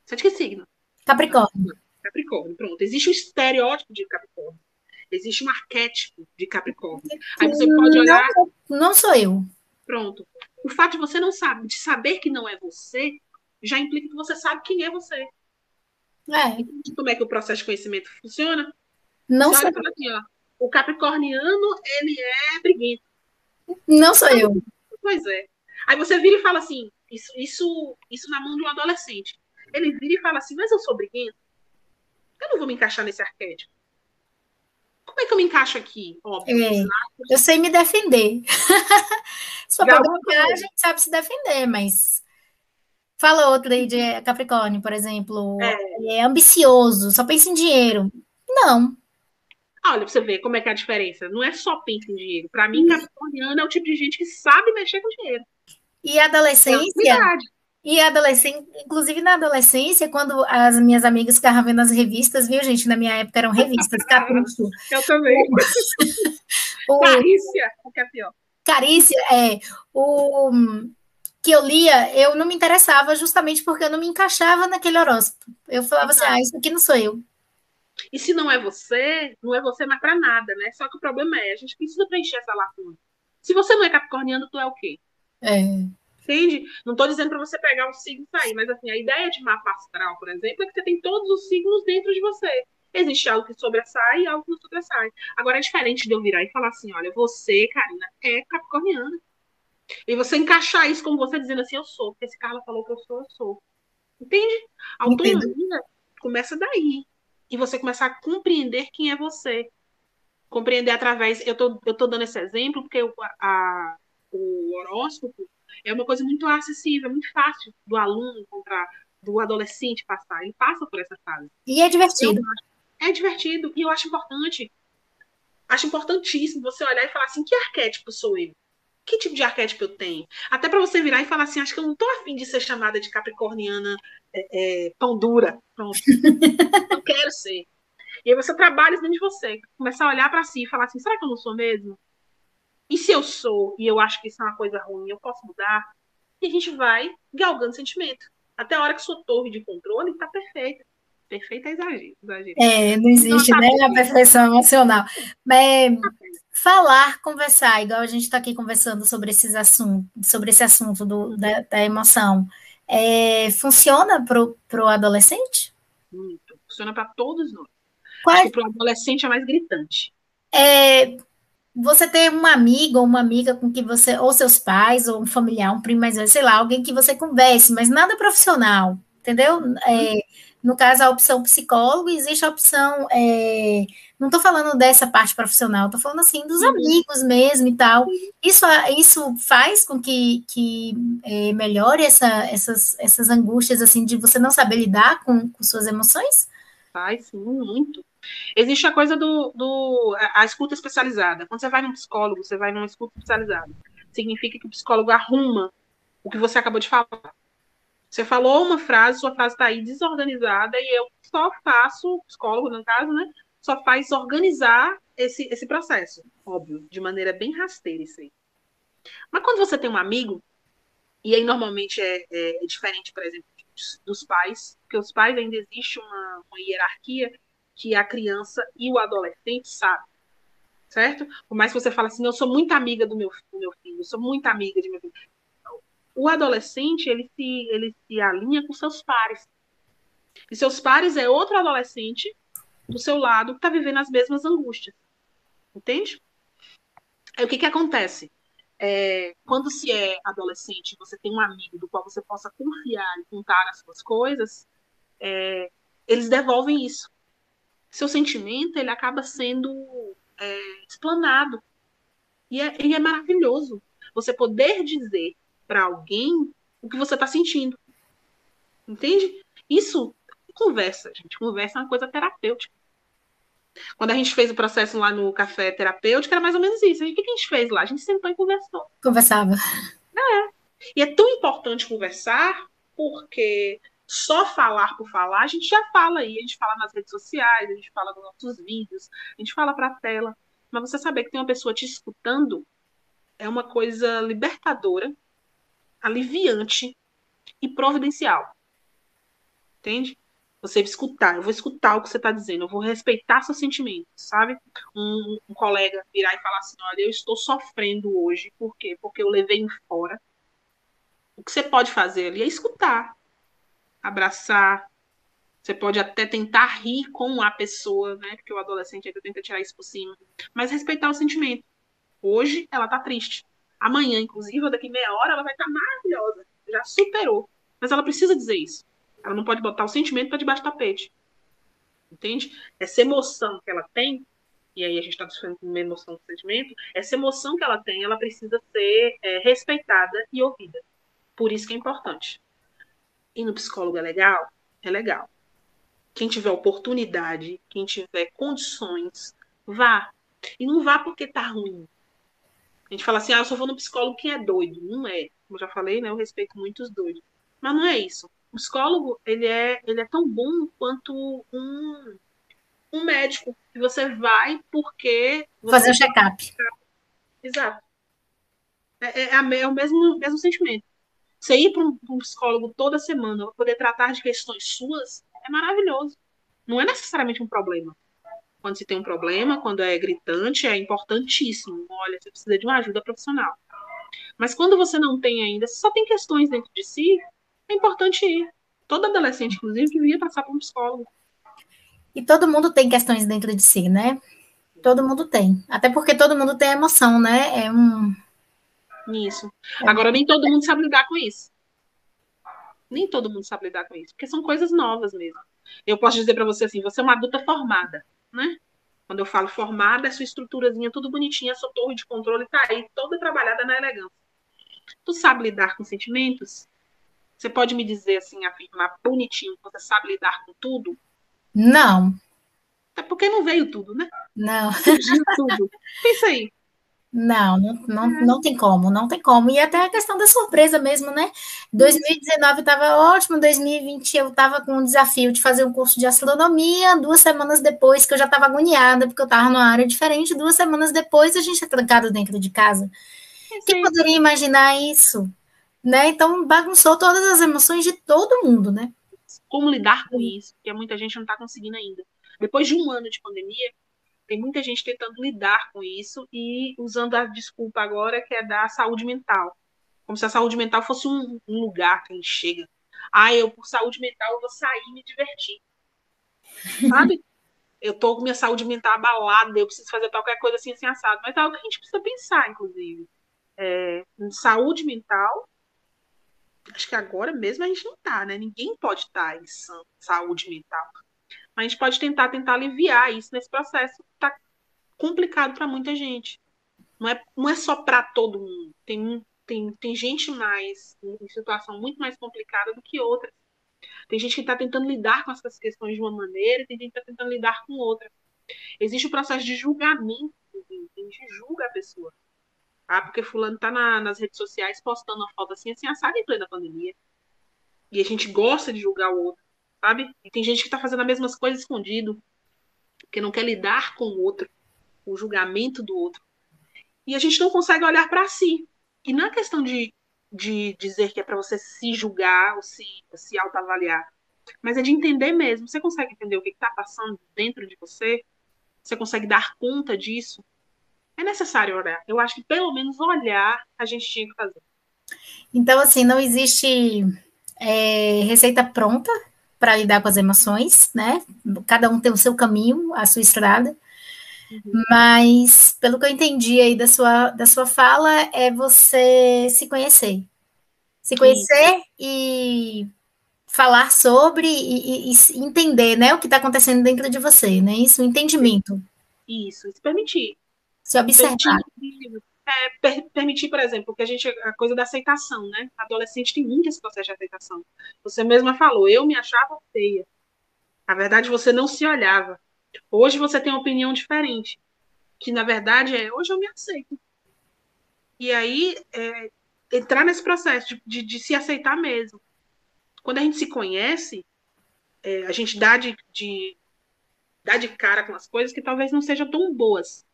Speaker 2: Você é de que signo?
Speaker 1: Capricórnio.
Speaker 2: Capricórnio, pronto. Existe um estereótipo de Capricórnio. Existe um arquétipo de Capricórnio. Aí você pode olhar.
Speaker 1: Não, não sou eu.
Speaker 2: Pronto o fato de você não saber, de saber que não é você, já implica que você sabe quem é você.
Speaker 1: É.
Speaker 2: Como é que o processo de conhecimento funciona?
Speaker 1: Não sei.
Speaker 2: Assim, ó, o capricorniano, ele é briguento.
Speaker 1: Não sou eu.
Speaker 2: Pois é. Aí você vira e fala assim, isso, isso, isso na mão de um adolescente. Ele vira e fala assim, mas eu sou briguento? Eu não vou me encaixar nesse arquétipo. Como é que eu me encaixo aqui?
Speaker 1: Óbvio. É, eu sei me defender. Só para a gente sabe se defender, mas. Fala outra aí de Capricórnio, por exemplo. É. é ambicioso, só pensa em dinheiro. Não.
Speaker 2: Olha, pra você ver como é que é a diferença. Não é só pensa em dinheiro. Para mim, Capricorniano é o tipo de gente que sabe mexer com dinheiro.
Speaker 1: E adolescência. É e a adolescência, inclusive na adolescência, quando as minhas amigas ficavam vendo as revistas, viu, gente? Na minha época eram revistas, Capricho.
Speaker 2: Eu também. o, Carícia, o que é pior.
Speaker 1: Carícia, é. O que eu lia, eu não me interessava justamente porque eu não me encaixava naquele horóscopo. Eu falava assim, ah, isso aqui não sou eu.
Speaker 2: E se não é você, não é você mais para nada, né? Só que o problema é, a gente precisa preencher essa lacuna. Se você não é capricorniano, tu é o quê?
Speaker 1: É.
Speaker 2: Entende? Não estou dizendo para você pegar um signo e sair, mas assim, a ideia de mapa astral, por exemplo, é que você tem todos os signos dentro de você. Existe algo que sobressai e algo que não sobressai. Agora é diferente de eu virar e falar assim: olha, você, Karina, é capricorniana. E você encaixar isso como você dizendo assim, eu sou, porque esse Carla falou que eu sou, eu sou. Entende? A autonomia Entendo. começa daí. E você começar a compreender quem é você. Compreender através. Eu tô, eu tô dando esse exemplo porque o, a, o horóscopo é uma coisa muito acessível, muito fácil do aluno encontrar, do adolescente passar. Ele passa por essa fase.
Speaker 1: E é divertido.
Speaker 2: é divertido. E eu acho importante. Acho importantíssimo você olhar e falar assim: que arquétipo sou eu? Que tipo de arquétipo eu tenho? Até para você virar e falar assim: acho que eu não tô afim de ser chamada de capricorniana é, é, pão dura. Pronto. não quero ser. E aí você trabalha dentro de você, começar a olhar para si e falar assim: será que eu não sou mesmo? E se eu sou e eu acho que isso é uma coisa ruim, eu posso mudar? E a gente vai galgando sentimento. Até a hora que sua torre de controle está perfeita. Perfeita é exagero, exagero.
Speaker 1: É, não existe não, tá né, a perfeição emocional. Mas falar, conversar, igual a gente está aqui conversando sobre esses assuntos, sobre esse assunto do, da, da emoção, é, funciona para o adolescente?
Speaker 2: Muito. Funciona para todos nós. Qual... Para o adolescente é mais gritante.
Speaker 1: É, você ter uma amiga ou uma amiga com que você, ou seus pais, ou um familiar, um primo mais velho, sei lá, alguém que você converse, mas nada profissional, entendeu? É, no caso, a opção psicólogo, existe a opção. É, não estou falando dessa parte profissional, estou falando assim dos uhum. amigos mesmo e tal. Isso, isso faz com que, que é, melhore essa, essas, essas angústias assim de você não saber lidar com, com suas emoções?
Speaker 2: Faz, sim, muito. Existe a coisa do, do a escuta especializada. Quando você vai num psicólogo, você vai numa escuta especializada. Significa que o psicólogo arruma o que você acabou de falar. Você falou uma frase, sua frase está aí desorganizada e eu só faço, psicólogo no caso, né? Só faz organizar esse, esse processo, óbvio, de maneira bem rasteira isso aí. Mas quando você tem um amigo, e aí normalmente é, é, é diferente, por exemplo, dos pais, porque os pais ainda existe uma, uma hierarquia que a criança e o adolescente sabem. Certo? Por mais que você fale assim, eu sou muito amiga do meu, do meu filho, eu sou muito amiga de meu filho. O adolescente, ele se, ele se alinha com seus pares. E seus pares é outro adolescente do seu lado que está vivendo as mesmas angústias. Entende? Aí o que, que acontece? É, quando se é adolescente, você tem um amigo do qual você possa confiar e contar as suas coisas, é, eles devolvem isso seu sentimento ele acaba sendo é, explanado. E é, e é maravilhoso você poder dizer para alguém o que você está sentindo. Entende? Isso, conversa, gente. Conversa é uma coisa terapêutica. Quando a gente fez o processo lá no café terapêutico, era mais ou menos isso. O que a gente fez lá? A gente sentou e conversou.
Speaker 1: Conversava.
Speaker 2: É. E é tão importante conversar porque só falar por falar, a gente já fala aí, a gente fala nas redes sociais, a gente fala nos nossos vídeos, a gente fala para a tela. Mas você saber que tem uma pessoa te escutando é uma coisa libertadora, aliviante e providencial. Entende? Você escutar, eu vou escutar o que você está dizendo, eu vou respeitar seus sentimentos, sabe? Um, um, colega virar e falar assim: olha, eu estou sofrendo hoje, por quê? Porque eu levei fora. O que você pode fazer ali é escutar abraçar. Você pode até tentar rir com a pessoa, né? Porque o adolescente ainda tenta tirar isso por cima. Mas respeitar o sentimento. Hoje ela tá triste. Amanhã, inclusive, daqui meia hora, ela vai estar tá maravilhosa. Já superou. Mas ela precisa dizer isso. Ela não pode botar o sentimento para debaixo do tapete. Entende? Essa emoção que ela tem, e aí a gente está discutindo uma emoção do sentimento, essa emoção que ela tem, ela precisa ser é, respeitada e ouvida. Por isso que é importante ir no psicólogo é legal? É legal. Quem tiver oportunidade, quem tiver condições, vá. E não vá porque tá ruim. A gente fala assim, ah, eu só vou no psicólogo quem é doido. Não é. Como eu já falei, né? Eu respeito muito os doidos. Mas não é isso. O psicólogo, ele é, ele é tão bom quanto um, um médico. Que você vai porque...
Speaker 1: Fazer o check-up.
Speaker 2: Exato. É, é, é, é o mesmo, mesmo sentimento. Você ir para um, um, psicólogo toda semana para poder tratar de questões suas é maravilhoso. Não é necessariamente um problema. Quando se tem um problema, quando é gritante, é importantíssimo. Olha, você precisa de uma ajuda profissional. Mas quando você não tem ainda, só tem questões dentro de si, é importante ir. Todo adolescente, inclusive, devia passar por um psicólogo.
Speaker 1: E todo mundo tem questões dentro de si, né? Todo mundo tem. Até porque todo mundo tem emoção, né? É um,
Speaker 2: nisso. Agora, nem todo mundo sabe lidar com isso. Nem todo mundo sabe lidar com isso, porque são coisas novas mesmo. Eu posso dizer para você assim: você é uma adulta formada, né? Quando eu falo formada, é sua estruturazinha tudo bonitinha, sua torre de controle tá aí, toda trabalhada na elegância. Tu sabe lidar com sentimentos? Você pode me dizer assim, afirmar bonitinho você sabe lidar com tudo?
Speaker 1: Não.
Speaker 2: É porque não veio tudo, né?
Speaker 1: Não.
Speaker 2: Fugiu tudo. Pensa aí.
Speaker 1: Não, não, não, tem como, não tem como. E até a questão da surpresa mesmo, né? 2019 estava ótimo, 2020 eu estava com o desafio de fazer um curso de astronomia, duas semanas depois que eu já estava agoniada, porque eu estava numa área diferente, duas semanas depois a gente é trancado dentro de casa. Quem poderia imaginar isso? Né? Então bagunçou todas as emoções de todo mundo, né?
Speaker 2: Como lidar com isso? Porque muita gente não está conseguindo ainda. Depois de um ano de pandemia, tem muita gente tentando lidar com isso e usando a desculpa agora que é da saúde mental. Como se a saúde mental fosse um, um lugar que a gente chega. Ah, eu por saúde mental eu vou sair e me divertir. Sabe? eu tô com minha saúde mental abalada, eu preciso fazer qualquer coisa assim, assim, assado. Mas é algo que a gente precisa pensar, inclusive. É, saúde mental, acho que agora mesmo a gente não tá, né? Ninguém pode estar tá em saúde mental. A gente pode tentar tentar aliviar isso nesse processo que tá complicado para muita gente. Não é, não é só para todo mundo. Tem, tem, tem gente mais em situação muito mais complicada do que outras. Tem gente que está tentando lidar com essas questões de uma maneira tem gente que está tentando lidar com outra. Existe o processo de julgamento, a gente julga a pessoa. Ah, porque fulano está na, nas redes sociais postando uma foto assim, assim, assada em plena pandemia. E a gente gosta de julgar o outro, sabe? E tem gente que está fazendo as mesmas coisas escondido, porque não quer lidar com o outro, com o julgamento do outro. E a gente não consegue olhar para si. E não é questão de de dizer que é para você se julgar ou se, se autoavaliar, mas é de entender mesmo. Você consegue entender o que está passando dentro de você? Você consegue dar conta disso? É necessário olhar. Eu acho que pelo menos olhar a gente tinha que fazer.
Speaker 1: Então, assim, não existe é, receita pronta para lidar com as emoções, né? Cada um tem o seu caminho, a sua estrada. Uhum. Mas, pelo que eu entendi aí da sua, da sua fala, é você se conhecer. Se conhecer Isso. e falar sobre e, e, e, entender né, o que está acontecendo dentro de você, né? Isso, o entendimento.
Speaker 2: Isso, se permitir.
Speaker 1: Se observar.
Speaker 2: Permitir, é, per, permitir, por exemplo, que a gente, a coisa da aceitação, né? Adolescente tem muito esse processo de aceitação. Você mesma falou, eu me achava feia. Na verdade, você não se olhava. Hoje você tem uma opinião diferente, que na verdade é hoje eu me aceito. E aí é, entrar nesse processo de, de, de, se aceitar mesmo. Quando a gente se conhece, é, a gente dá de, de, dá de cara com as coisas que talvez não sejam tão boas.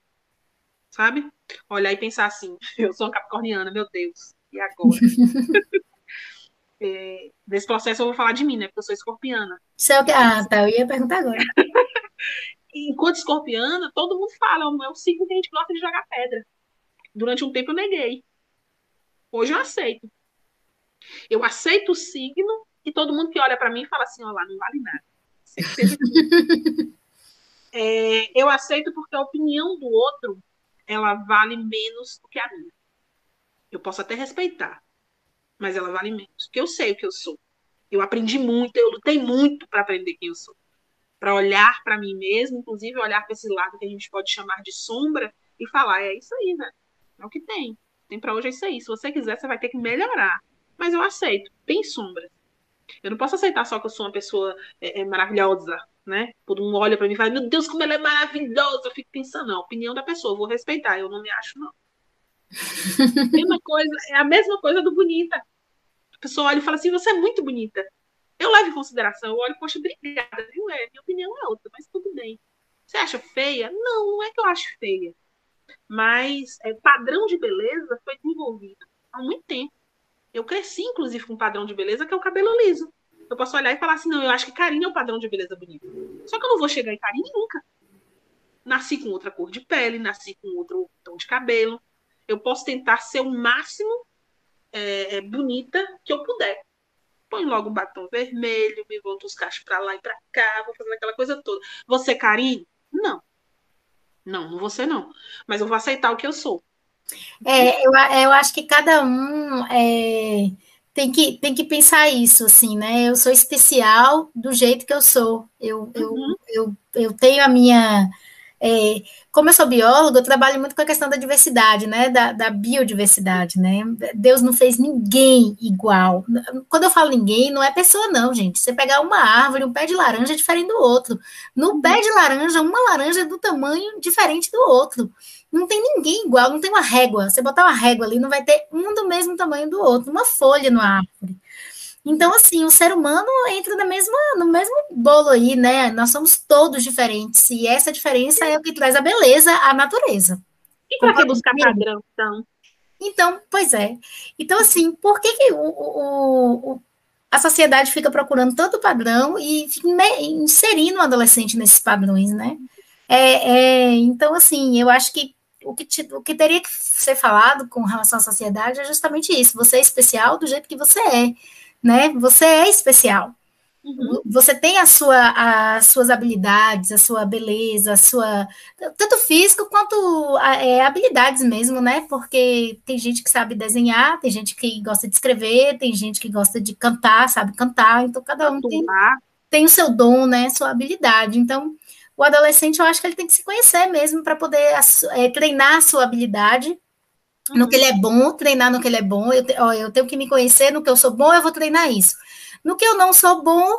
Speaker 2: Sabe? Olhar e pensar assim, eu sou uma capricorniana, meu Deus, e agora? é, nesse processo eu vou falar de mim, né? Porque eu sou escorpiana.
Speaker 1: É ah, tá, eu ia perguntar agora.
Speaker 2: enquanto escorpiana, todo mundo fala, é o signo que a gente gosta de jogar pedra. Durante um tempo eu neguei. Hoje eu aceito. Eu aceito o signo e todo mundo que olha para mim fala assim, ó lá, não vale nada. é, eu aceito porque a opinião do outro ela vale menos do que a minha. Eu posso até respeitar, mas ela vale menos, porque eu sei o que eu sou. Eu aprendi muito, eu lutei muito para aprender quem eu sou para olhar para mim mesmo, inclusive olhar para esse lado que a gente pode chamar de sombra e falar: é isso aí, né? É o que tem. Tem para hoje é isso aí. Se você quiser, você vai ter que melhorar. Mas eu aceito. Tem sombra. Eu não posso aceitar só que eu sou uma pessoa é, é, maravilhosa, né? Todo mundo olha para mim e fala: meu Deus, como ela é maravilhosa. Eu fico pensando: não, opinião da pessoa, vou respeitar. Eu não me acho, não. mesma coisa, é a mesma coisa do bonita. A pessoa olha e fala assim: você é muito bonita. Eu levo em consideração, eu olho, poxa, obrigada, viu? É, minha opinião é outra, mas tudo bem. Você acha feia? Não, não é que eu acho feia. Mas é, padrão de beleza foi desenvolvido há muito tempo. Eu cresci, inclusive, com um padrão de beleza que é o cabelo liso. Eu posso olhar e falar assim, não, eu acho que Karine é um padrão de beleza bonito. Só que eu não vou chegar em Karine nunca. Nasci com outra cor de pele, nasci com outro tom de cabelo. Eu posso tentar ser o máximo é, é bonita que eu puder põe logo o batom vermelho, me volto os cachos para lá e para cá, vou fazer aquela coisa toda. Você, Karine? Não. Não, não você não. Mas eu vou aceitar o que eu sou.
Speaker 1: É, eu, eu acho que cada um é, tem, que, tem que pensar isso, assim, né? Eu sou especial do jeito que eu sou. Eu, uhum. eu, eu, eu tenho a minha é, como eu sou bióloga, eu trabalho muito com a questão da diversidade, né? Da, da, biodiversidade, né? Deus não fez ninguém igual. Quando eu falo ninguém, não é pessoa, não, gente. Você pegar uma árvore, um pé de laranja é diferente do outro. No pé de laranja, uma laranja é do tamanho diferente do outro. Não tem ninguém igual, não tem uma régua. Você botar uma régua ali, não vai ter um do mesmo tamanho do outro, uma folha numa árvore. Então, assim, o ser humano entra na mesma, no mesmo bolo aí, né? Nós somos todos diferentes. E essa diferença é o que traz a beleza à natureza.
Speaker 2: E para que buscar padrão, então?
Speaker 1: Então, pois é. Então, assim, por que, que o, o, o a sociedade fica procurando todo padrão e fica inserindo o adolescente nesses padrões, né? É, é, então, assim, eu acho que o que, te, o que teria que ser falado com relação à sociedade é justamente isso. Você é especial do jeito que você é né? Você é especial. Uhum. Você tem a sua, as suas habilidades, a sua beleza, a sua. Tanto físico quanto é, habilidades mesmo, né? Porque tem gente que sabe desenhar, tem gente que gosta de escrever, tem gente que gosta de cantar, sabe cantar, então cada um tem, tem o seu dom, né? Sua habilidade. Então, o adolescente, eu acho que ele tem que se conhecer mesmo para poder é, treinar a sua habilidade. No que ele é bom, treinar no que ele é bom. Eu, ó, eu tenho que me conhecer no que eu sou bom, eu vou treinar isso. No que eu não sou bom,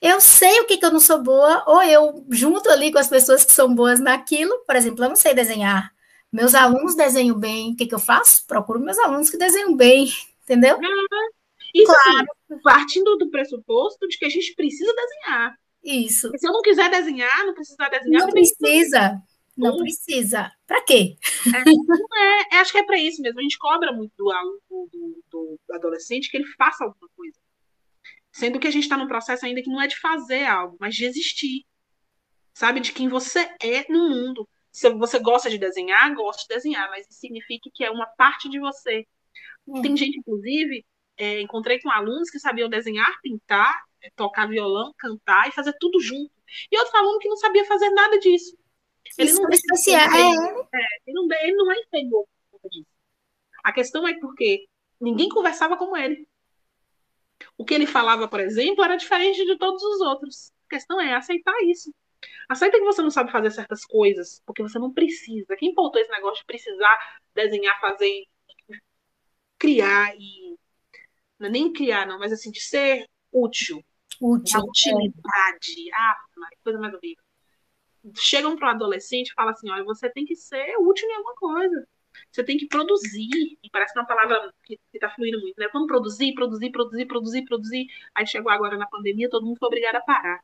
Speaker 1: eu sei o que, que eu não sou boa, ou eu junto ali com as pessoas que são boas naquilo. Por exemplo, eu não sei desenhar. Meus alunos desenham bem. O que, que eu faço? Procuro meus alunos que desenham bem, entendeu?
Speaker 2: Uhum. Isso claro. assim, partindo do pressuposto de que a gente precisa desenhar.
Speaker 1: Isso. Porque
Speaker 2: se eu não quiser desenhar, não precisar desenhar.
Speaker 1: Não precisa. Não precisa. Para quê?
Speaker 2: É, é, acho que é para isso mesmo. A gente cobra muito do aluno, do, do, do adolescente que ele faça alguma coisa. Sendo que a gente está num processo ainda que não é de fazer algo, mas de existir. Sabe? De quem você é no mundo. Se você gosta de desenhar, gosta de desenhar, mas isso significa que é uma parte de você. É. Tem gente, inclusive, é, encontrei com alunos que sabiam desenhar, pintar, é, tocar violão, cantar e fazer tudo junto. E outro aluno que não sabia fazer nada disso.
Speaker 1: Ele não, é especial.
Speaker 2: É. É, ele, não, ele não é inferior disso. A questão é porque ninguém conversava como ele. O que ele falava, por exemplo, era diferente de todos os outros. A questão é aceitar isso. Aceita que você não sabe fazer certas coisas, porque você não precisa. Quem botou esse negócio de precisar desenhar, fazer, criar e. Não é nem criar, não, mas assim, de ser útil.
Speaker 1: Útil.
Speaker 2: De utilidade. É. Ah, coisa mais horrível. Chegam para o adolescente e falam assim: olha, você tem que ser útil em alguma coisa. Você tem que produzir. E parece uma palavra que está fluindo muito, né? Vamos produzir, produzir, produzir, produzir, produzir. Aí chegou agora na pandemia, todo mundo foi obrigado a parar.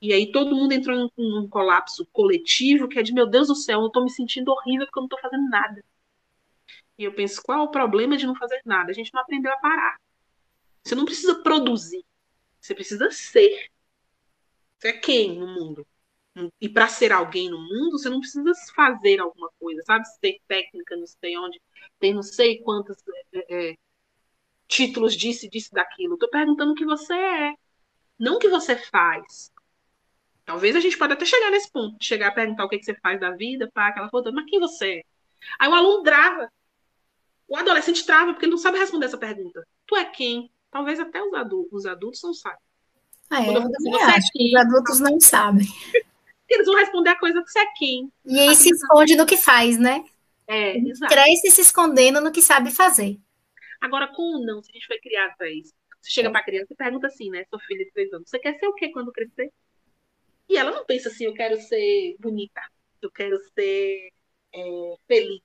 Speaker 2: E aí todo mundo entrou em um, um colapso coletivo que é de, meu Deus do céu, eu estou me sentindo horrível porque eu não estou fazendo nada. E eu penso, qual é o problema de não fazer nada? A gente não aprendeu a parar. Você não precisa produzir. Você precisa ser. Você é quem no mundo? E para ser alguém no mundo, você não precisa fazer alguma coisa, sabe? Ser técnica, não sei onde, tem não sei quantos é, é, títulos disso, disso, daquilo. Estou perguntando o que você é, não o que você faz. Talvez a gente pode até chegar nesse ponto, chegar a perguntar o que, que você faz da vida, para aquela coisa, mas quem você é? Aí o aluno trava. O adolescente trava porque ele não sabe responder essa pergunta. Tu é quem? Talvez até os adultos, os adultos não sabem.
Speaker 1: Ah, é, eu, eu acho é que os adultos não sabem
Speaker 2: eles vão responder a coisa que você é quem.
Speaker 1: E aí se esconde no que faz, né?
Speaker 2: É, exato.
Speaker 1: Cresce se escondendo no que sabe fazer.
Speaker 2: Agora, com ou não, se a gente foi criado para isso. Você chega é. para a criança e pergunta assim, né? Sua filha de três anos, você quer ser o quê quando crescer? E ela não pensa assim, eu quero ser bonita, eu quero ser é, feliz.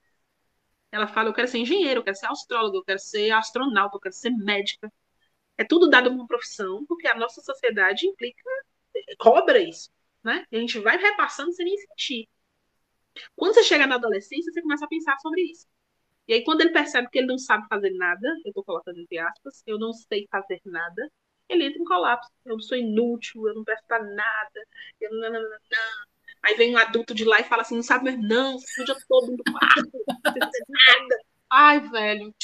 Speaker 2: Ela fala, eu quero ser engenheiro, eu quero ser astrólogo, eu quero ser astronauta, eu quero ser médica. É tudo dado como profissão, porque a nossa sociedade implica, cobra isso né? E a gente vai repassando sem nem sentir. Quando você chega na adolescência, você começa a pensar sobre isso. E aí, quando ele percebe que ele não sabe fazer nada, eu estou colocando entre aspas, eu não sei fazer nada, ele entra em colapso. Eu sou inútil, eu não presto pra nada, eu não, não, não, não. Aí vem um adulto de lá e fala assim, não sabe mais não, dia todo do quarto, não fazer nada. Ai, velho,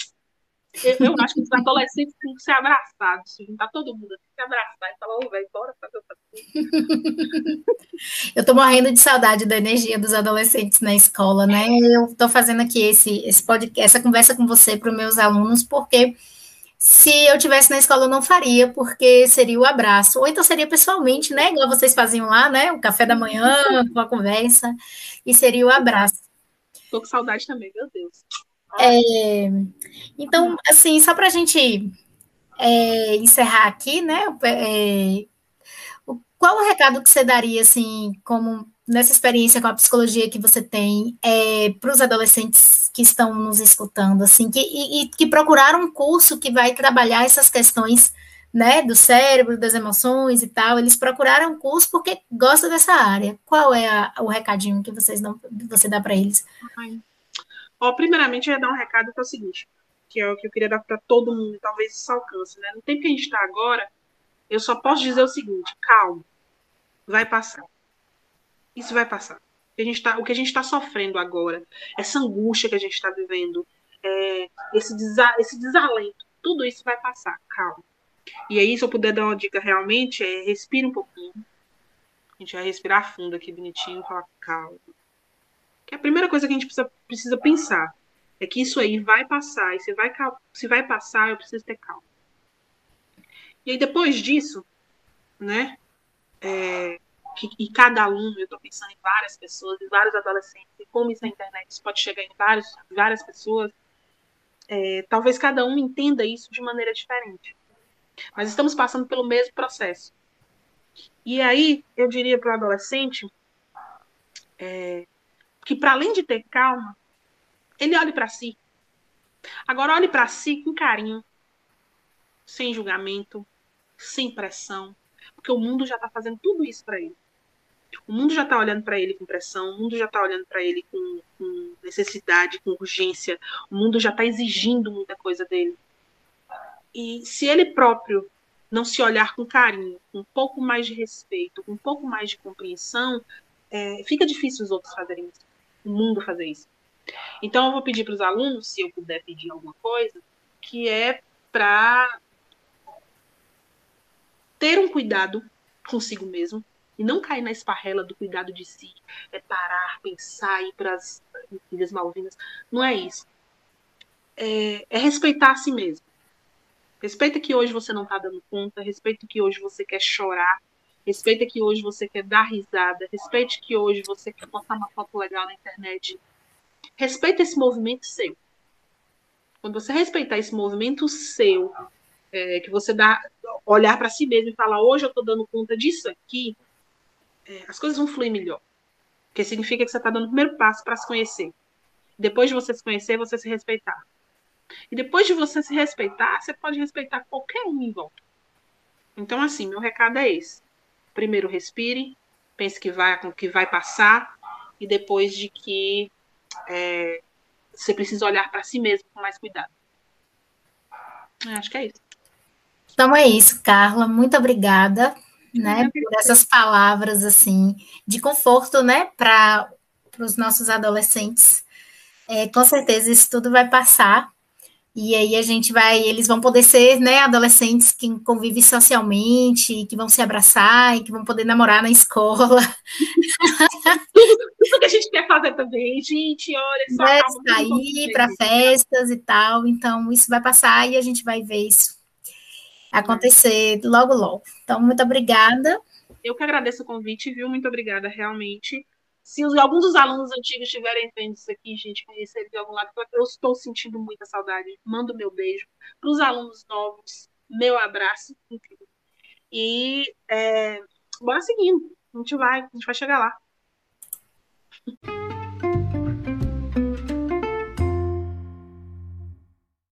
Speaker 2: eu, acho que os adolescentes têm que ser abraçados, juntar todo mundo, tem que se abraçar e falar, ô, velho, bora fazer outra coisa.
Speaker 1: Eu tô morrendo de saudade da energia dos adolescentes na escola, né? Eu tô fazendo aqui esse, esse podcast, essa conversa com você para os meus alunos, porque se eu tivesse na escola eu não faria, porque seria o abraço, ou então seria pessoalmente, né? Igual vocês faziam lá, né? O café da manhã, com a conversa, e seria o abraço.
Speaker 2: Tô com saudade também, meu Deus.
Speaker 1: É, então, assim, só para a gente é, encerrar aqui, né? É, qual o recado que você daria, assim, como nessa experiência com a psicologia que você tem, é, para os adolescentes que estão nos escutando, assim, que, e, e, que procuraram um curso que vai trabalhar essas questões, né, do cérebro, das emoções e tal, eles procuraram um curso porque gostam dessa área. Qual é a, o recadinho que vocês você dá para eles?
Speaker 2: Ó, primeiramente, eu ia dar um recado que é o seguinte, que é o que eu queria dar para todo mundo, talvez isso alcance, né? No tempo que a gente está agora, eu só posso dizer o seguinte: calma, vai passar. Isso vai passar. O que a gente está tá sofrendo agora, essa angústia que a gente está vivendo, é, esse, desa, esse desalento, tudo isso vai passar, calma. E aí, se eu puder dar uma dica realmente, é respira um pouquinho. A gente vai respirar fundo aqui, bonitinho, falar calma. Que é a primeira coisa que a gente precisa, precisa pensar é que isso aí vai passar. E se vai, se vai passar, eu preciso ter calma. E aí, depois disso, né? É, que, e cada aluno, eu estou pensando em várias pessoas, em vários adolescentes, e como isso na internet pode chegar em vários, várias pessoas, é, talvez cada um entenda isso de maneira diferente. Mas estamos passando pelo mesmo processo. E aí, eu diria para o adolescente é, que, para além de ter calma, ele olhe para si. Agora, olhe para si com carinho, sem julgamento, sem pressão, porque o mundo já está fazendo tudo isso para ele. O mundo já está olhando para ele com pressão, o mundo já está olhando para ele com, com, necessidade, com urgência, o mundo já está exigindo muita coisa dele. E se ele próprio não se olhar com carinho, com um pouco mais de respeito, com um pouco mais de compreensão, é, fica difícil os outros fazerem isso, o mundo fazer isso. Então eu vou pedir para os alunos, se eu puder pedir alguma coisa, que é para ter um cuidado consigo mesmo e não cair na esparrela do cuidado de si, é parar, pensar, ir para as Ilhas Malvinas. Não é isso. É, é, respeitar a si mesmo. Respeita que hoje você não está dando conta, respeita que hoje você quer chorar, respeita que hoje você quer dar risada, respeite que hoje você quer postar uma foto legal na internet. Respeita esse movimento seu. Quando você respeitar esse movimento seu, é, que você dá olhar para si mesmo e falar hoje eu estou dando conta disso aqui, é, as coisas vão fluir melhor. Porque significa que você está dando o primeiro passo para se conhecer. Depois de você se conhecer, você se respeitar. E depois de você se respeitar, você pode respeitar qualquer um em volta. Então, assim, meu recado é esse. Primeiro, respire, pense que vai, que vai passar, e depois de que é, você precisa olhar para si mesmo com mais cuidado. Acho que é isso.
Speaker 1: Então é isso, Carla. Muito obrigada, né, por essas palavras assim de conforto, né, para os nossos adolescentes. É, com certeza isso tudo vai passar e aí a gente vai, eles vão poder ser, né, adolescentes que convivem socialmente, que vão se abraçar e que vão poder namorar na escola.
Speaker 2: Tudo que a gente quer fazer também, gente, olha só. Vai
Speaker 1: sair para festas e tal, então isso vai passar e a gente vai ver isso acontecer logo, logo. Então, muito obrigada.
Speaker 2: Eu que agradeço o convite, viu? Muito obrigada, realmente. Se alguns dos alunos antigos estiverem vendo isso aqui, gente, conhecerem de algum lado, eu estou sentindo muita saudade. Mando meu beijo. Para os alunos novos, meu abraço. E é, bora seguindo. A gente vai, a gente vai chegar lá.